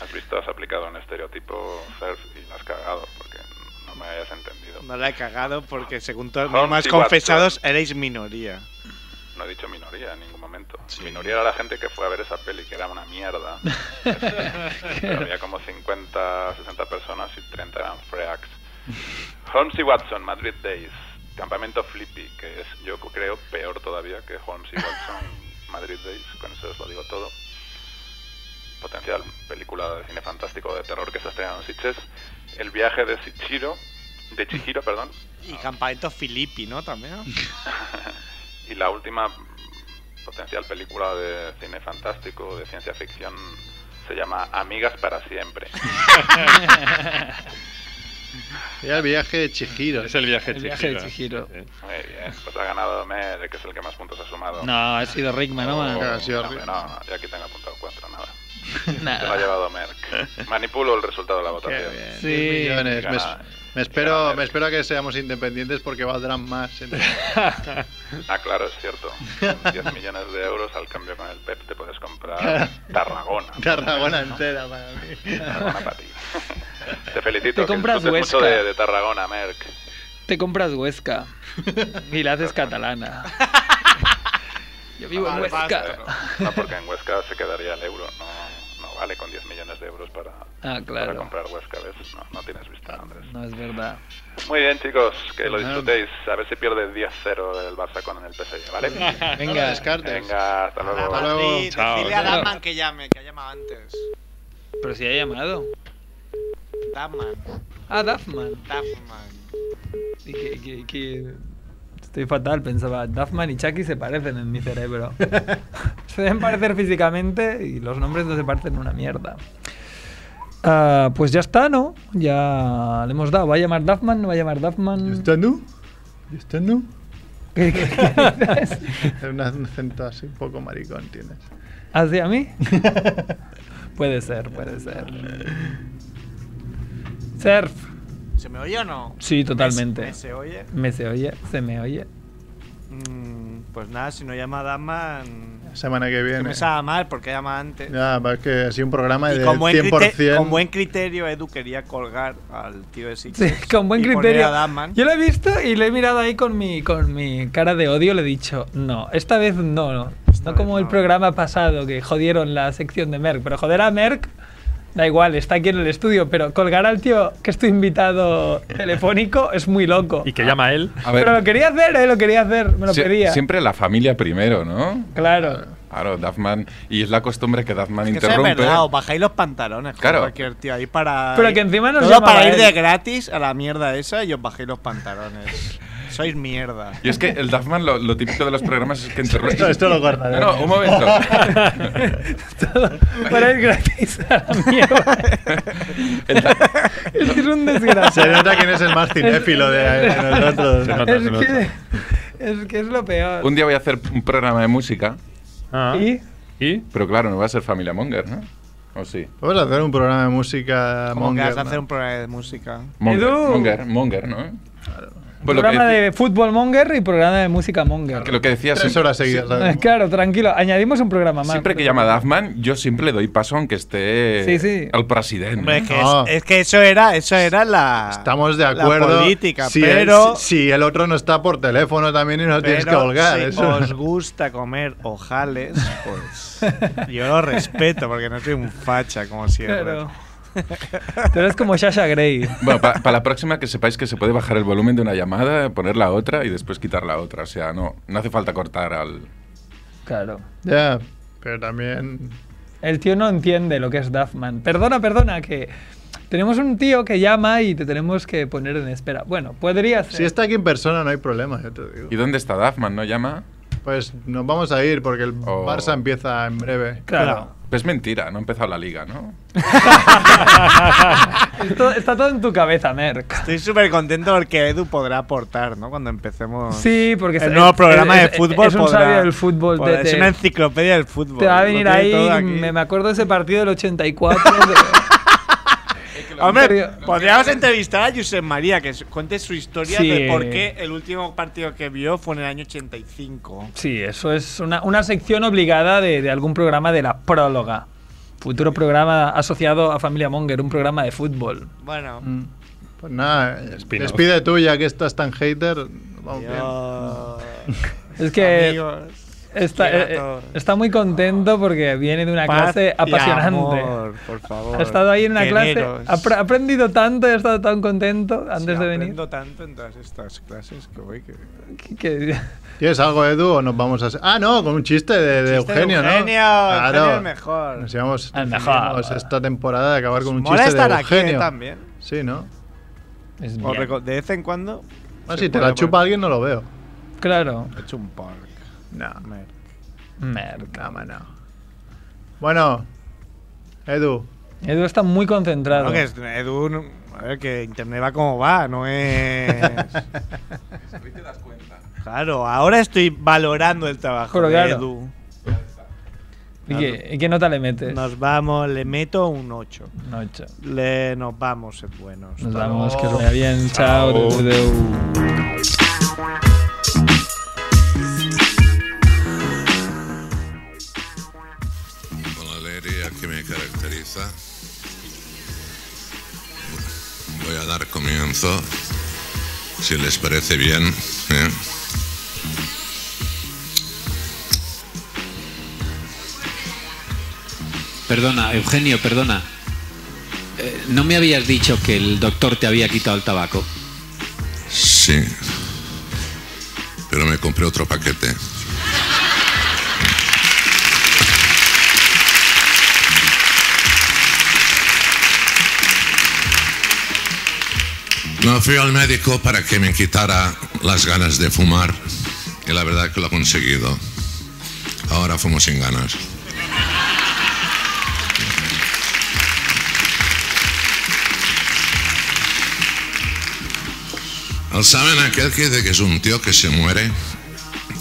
Has visto, has aplicado un estereotipo, Cerf, y la has cagado, porque no me hayas entendido. No la he cagado porque según todos Holmes los más confesados erais minoría. No he dicho minoría en ningún momento. Minoría era la gente que fue a ver esa peli, que era una mierda. Pero había como 50, 60 personas y 30 eran freaks. Holmes y Watson, Madrid Days. Campamento Flippy, que es, yo creo, peor todavía que Holmes y Watson, Madrid Days. Con eso os lo digo todo. Potencial película de cine fantástico de terror que se ha estrenado en Sitges. El viaje de Chihiro, de Chihiro, perdón, Y Campamento Filippi, ¿no? También. y la última potencial película de cine fantástico, de ciencia ficción, se llama Amigas para siempre. Era el viaje de Chihiro. Es el viaje El de viaje de Chihiro. Sí. Muy bien, pues ha ganado Mer, que es el que más puntos ha sumado. No, ha sido Rickman, ¿no? man? Ha sido no, Rick. no, no, yo aquí tengo apuntado cuatro, nada. Se lo ha Nada. llevado Merck. Manipulo el resultado de la votación. Qué bien. Sí. 10 millones. Me, Gana- me espero, me espero a que seamos independientes porque valdrán más. en- Ah, claro, es cierto. 10 millones de euros al cambio con el PEP te puedes comprar Tarragona. Tarragona entera para mí. Tarragona para ti. Te felicito. Te que compras mucho Huesca. de, de Tarragona, Merck. Te compras Huesca y la haces catalana. Yo vivo en Vale, Huesca. basta, No, porque en Huesca se quedaría el euro. No, no vale con 10 millones de euros para, Ah, para comprar Huesca, ¿ves? No, no tienes vista, Andrés. No es verdad. Muy bien, chicos, que lo disfrutéis. A ver si pierde 10-0 el Barça con el PSG, ¿vale? Venga, descartes. Venga, hasta luego. Hasta luego. Chao. decirle a Chao. Dapman que llame, que ha llamado antes. Pero si ha llamado. Dapman, Ah, Duffman. Dapman. Y que- que- que- Estoy fatal, pensaba. Duffman y Chucky se parecen en mi cerebro. se deben parecer físicamente y los nombres no se parecen una mierda. Ah, pues ya está, ¿no? Ya le hemos dado. ¿Va a llamar Duffman? ¿No va a llamar Duffman? ¿Ya está, no? ¿Ya está, no? ¿Qué- qué-? Un acento así un poco maricón tienes. ¿Hacia mí? puede ser, puede ser. Surf. ¿Se me oye o no? Sí, totalmente. ¿Me, me se oye? Me se oye, se me oye. Mm, pues nada, si no llama Daman. Semana que Que viene. me sabe mal porque llama antes. Ya, es que ha sido un programa Y de con buen, 100%. criterio, con buen criterio, Edu quería colgar al tío de Sí, Sixers. con buen y poner criterio. a Daman. Yo lo he visto y le he mirado ahí con mi, con mi cara de odio. Le he dicho, no, esta vez no, no. Esta no como vez el no. programa pasado que jodieron la sección de Merck. Pero joder a Merck, da igual, está aquí en el estudio. Pero colgar al tío que es tu invitado telefónico es muy loco. Y que llama a él. A ver, Pero lo quería hacer, ¿eh? Lo quería hacer, me lo pedía. siempre la familia primero, ¿no? Claro. Claro, Duffman. Y es la costumbre que Duffman Que eso es interrumpe. verdad, os bajáis los pantalones. Claro. Cualquier tío ahí para. Pero que encima nos Todo para ir él. de gratis a la mierda esa y os bajáis los pantalones. Sois mierda. Y es que el Duffman, lo, lo típico de los programas es que interrumpe. Esto, esto lo cortaré. No, no, un momento. Todo para ir gratis a la mierda. Es que es un Se desgraciado. nota quién es el más cinéfilo de, de nosotros. Se nota, Es se nota. que, es que es lo peor. un día voy a hacer un programa de música, Ah, ¿Y? ¿Y? pero claro, no va a ser Familia Monger, ¿no? ¿O sí? Vamos a hacer un programa de música que monger, vas a hacer ¿no? un programa de música. Monger. Monger, Monger, ¿no? Pues lo que, programa de fútbol monger y programa de música monger. que lo que decía Tres horas seguidas. Claro, tranquilo. Añadimos un programa más. Siempre que llama Duffman, yo siempre le doy paso aunque esté Sí, sí. el presidente. Hombre, es que, No. es, es que eso era, eso era la. Estamos de la acuerdo. política, si, pero. el, si, si el otro no está por teléfono también y no tienes que holgar. si eso. os gusta comer ojales, pues yo lo respeto porque no soy un facha como siempre. Claro. Tú eres como Sasha Grey. Bueno, para la próxima que sepáis que se puede bajar el volumen de una llamada, poner la otra y después quitar la otra. O sea, no, no hace falta cortar al... Claro. Ya, pero también. El tío no entiende lo que es Duffman. Perdona, perdona, que tenemos un tío que llama y te tenemos que poner en espera. Bueno, podría ser. Si está aquí en persona, no hay problema, yo te digo. ¿Y dónde está Duffman? ¿No llama? Pues nos vamos a ir porque el Oh. Barça empieza en breve. Claro. Pues mentira, no ha empezado la liga, ¿no? Esto- está todo en tu cabeza, Merck. Estoy súper contento porque Edu podrá aportar, ¿no? Cuando empecemos. Sí, porque el es- nuevo es- programa es- de fútbol es un podrá- sabio del fútbol. te- podrá- es una enciclopedia del fútbol. Te va a venir ahí, me, me acuerdo de ese partido del 84. de- Hombre, podríamos entrevistar a Josep María que cuente su historia Sí. de por qué el último partido que vio fue en el año 85. Sí, eso es una, una sección obligada de, de algún programa de la próloga. Futuro programa asociado a Familia Monger, un programa de fútbol. Bueno, Mm. Pues nada, Spin-off. despide tú ya que estás tan hater. Vamos bien. yo- Es que amigos, está, eh, eh, está muy contento porque viene de una Paz clase apasionante. amor, por favor. Ha estado ahí en una clase, Quereros. ha apre- ha aprendido tanto y ha estado tan contento Sí, antes de venir. aprendo tanto en todas estas clases que voy que... que- que- ¿Tienes algo, Edu, o nos vamos a...? Ah, no, con un chiste de, de Chiste de Eugenio, ¿no? Eugenio, Eugenio es el mejor. Nos íbamos El mejor. esta temporada de acabar con un chiste de estar aquí eh, Eugenio. también. Sí, ¿no? es de vez en cuando. Ah, si te la chupa alguien no lo veo. Claro. He hecho un park. No, Mer. Merck. no. Bueno, Edu, Edu está muy concentrado. No, que es- Edu, a ver, que internet va como va, no es. Claro, ahora estoy valorando el trabajo Pero de claro. Edu. ¿Y, qué, y qué nota le metes? Nos vamos, le meto un 8. Un ocho. Le, nos vamos, sed buenos. Nos vamos, que os vaya bien. Chao. Chao. Voy a dar comienzo, si les parece bien. ¿eh? Perdona, Eugenio, perdona. Eh, ¿No me habías dicho que el doctor te había quitado el tabaco? Sí, pero me compré otro paquete. No fui al médico para que me quitara las ganas de fumar y la verdad que lo ha conseguido. Ahora fumo sin ganas. ¿Saben aquel que dice que es un tío que se muere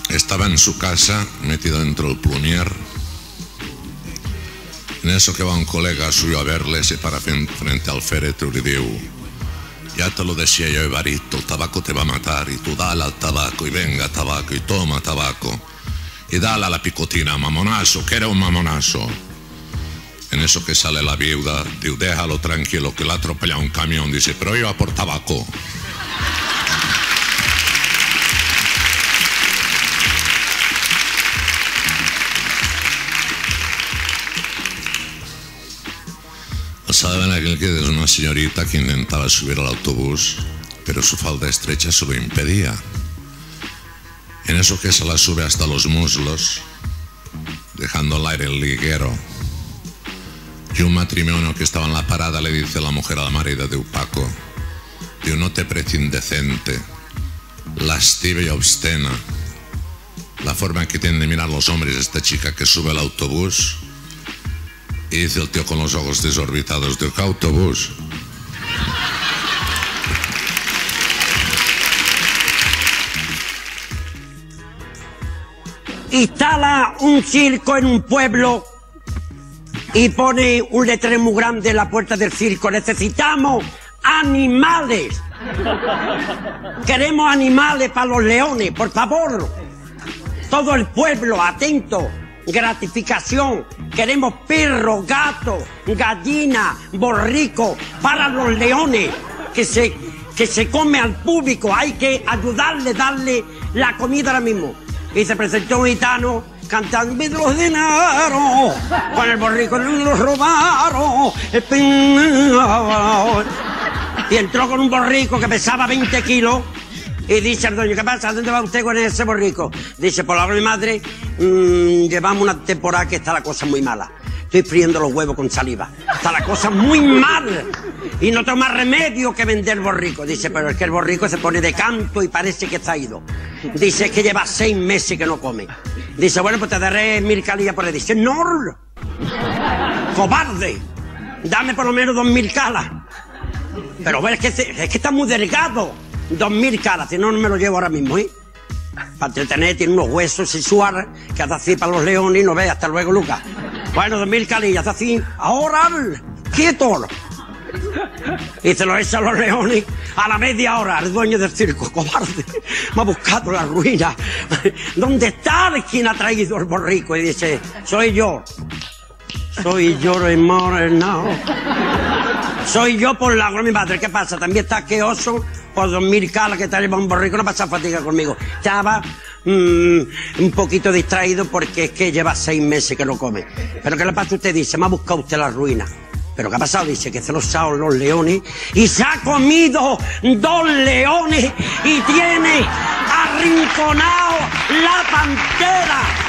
estaba en su casa, metido dentro del plumier. En eso que va un colega suyo a verle, se para frente al féretro y ya te lo decía yo, Evarito, el tabaco te va a matar y tú dale al tabaco y venga tabaco y toma tabaco y dale a la picotina, mamonazo, que era un mamonazo. En eso que sale la viuda, diu, déjalo tranquilo, que le ha atropellado un camión, dice, pero iba por tabaco. Saben aquel que es una señorita que intentaba subir al autobús, pero su falda estrecha se lo impedía. En eso que se la sube hasta los muslos, dejando al aire el liguero. Y un matrimonio que estaba en la parada le dice a la mujer al marido de Paco, Dios no te precie indecente, lasciva y obscena. La forma que tienen de mirar los hombres esta chica que sube al autobús y dice el tío con los ojos desorbitados, ¿de autobús? instala un circo en un pueblo y pone un letrero muy grande en la puerta del circo. Necesitamos animales. Queremos animales para los leones, por favor. Todo el pueblo, atento. Gratificación. Queremos perros, gatos, gallinas, borricos para los leones. Que se, que se come al público. Hay que ayudarle, darle la comida ahora mismo. Y se presentó un gitano cantando "Me los dinero con el borrico los robaron y entró con un borrico que pesaba 20 kilos y dice al dueño, ¿qué pasa? ¿Dónde va usted con ese borrico? Dice, por la de madre, mm, llevamos una temporada que está la cosa muy mala. Estoy friendo los huevos con saliva. Está la cosa muy mal. Y no tengo más remedio que vender borrico. Dice, pero es que el borrico se pone de canto y parece que está ido. Dice, es que lleva seis meses que no come. Dice, bueno, pues te daré mil calillas por él. Dice, no, cobarde. Dame por lo menos dos mil calas. Pero ves que, se- es que está muy delgado. Dos mil caras, si no, no me lo llevo ahora mismo, ¿eh? Para entretener, tiene unos huesos y suar que hace así para los leones y no ve. Hasta luego, Lucas. Bueno, dos mil calillas, hace así. Ahora, quieto. Y se lo echan los leones a la media hora. El dueño del circo, cobarde, me ha buscado la ruina. ¿Dónde está quien ha traído el borrico? Y dice, soy yo. Soy yo, hermano. Soy yo por la mi madre. ¿Qué pasa? También está asqueoso por dos mil calas que te lleva un borrico. No pasa fatiga conmigo. Estaba mm, un poquito distraído porque es que lleva seis meses que no come. Pero ¿qué le pasa usted? Dice, me ha buscado usted la ruina. ¿Pero qué ha pasado? Dice que se los ha los leones y se ha comido dos leones y tiene arrinconado la pantera.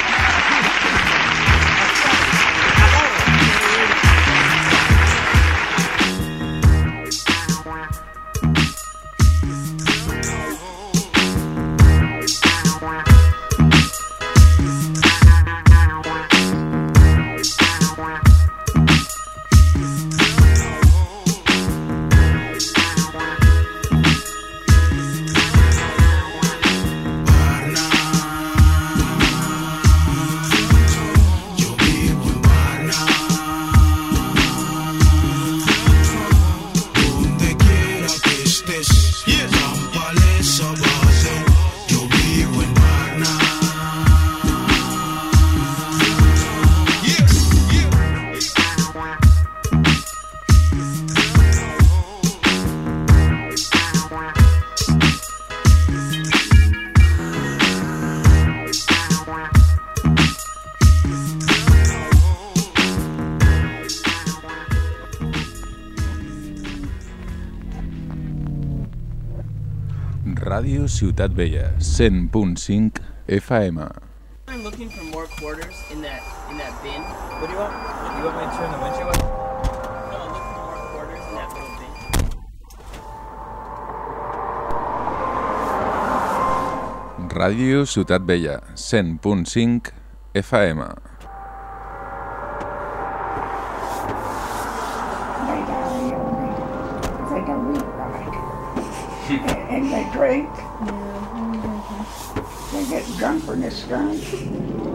Ciutat Vella, 100.5 FM. I'm looking for more quarters in that in that bin. What do you want? You want me to turn the windshield up? No, look for more quarters in that little bin. Ràdio Ciutat Vella, 100.5 FM. Get drunk in the sky.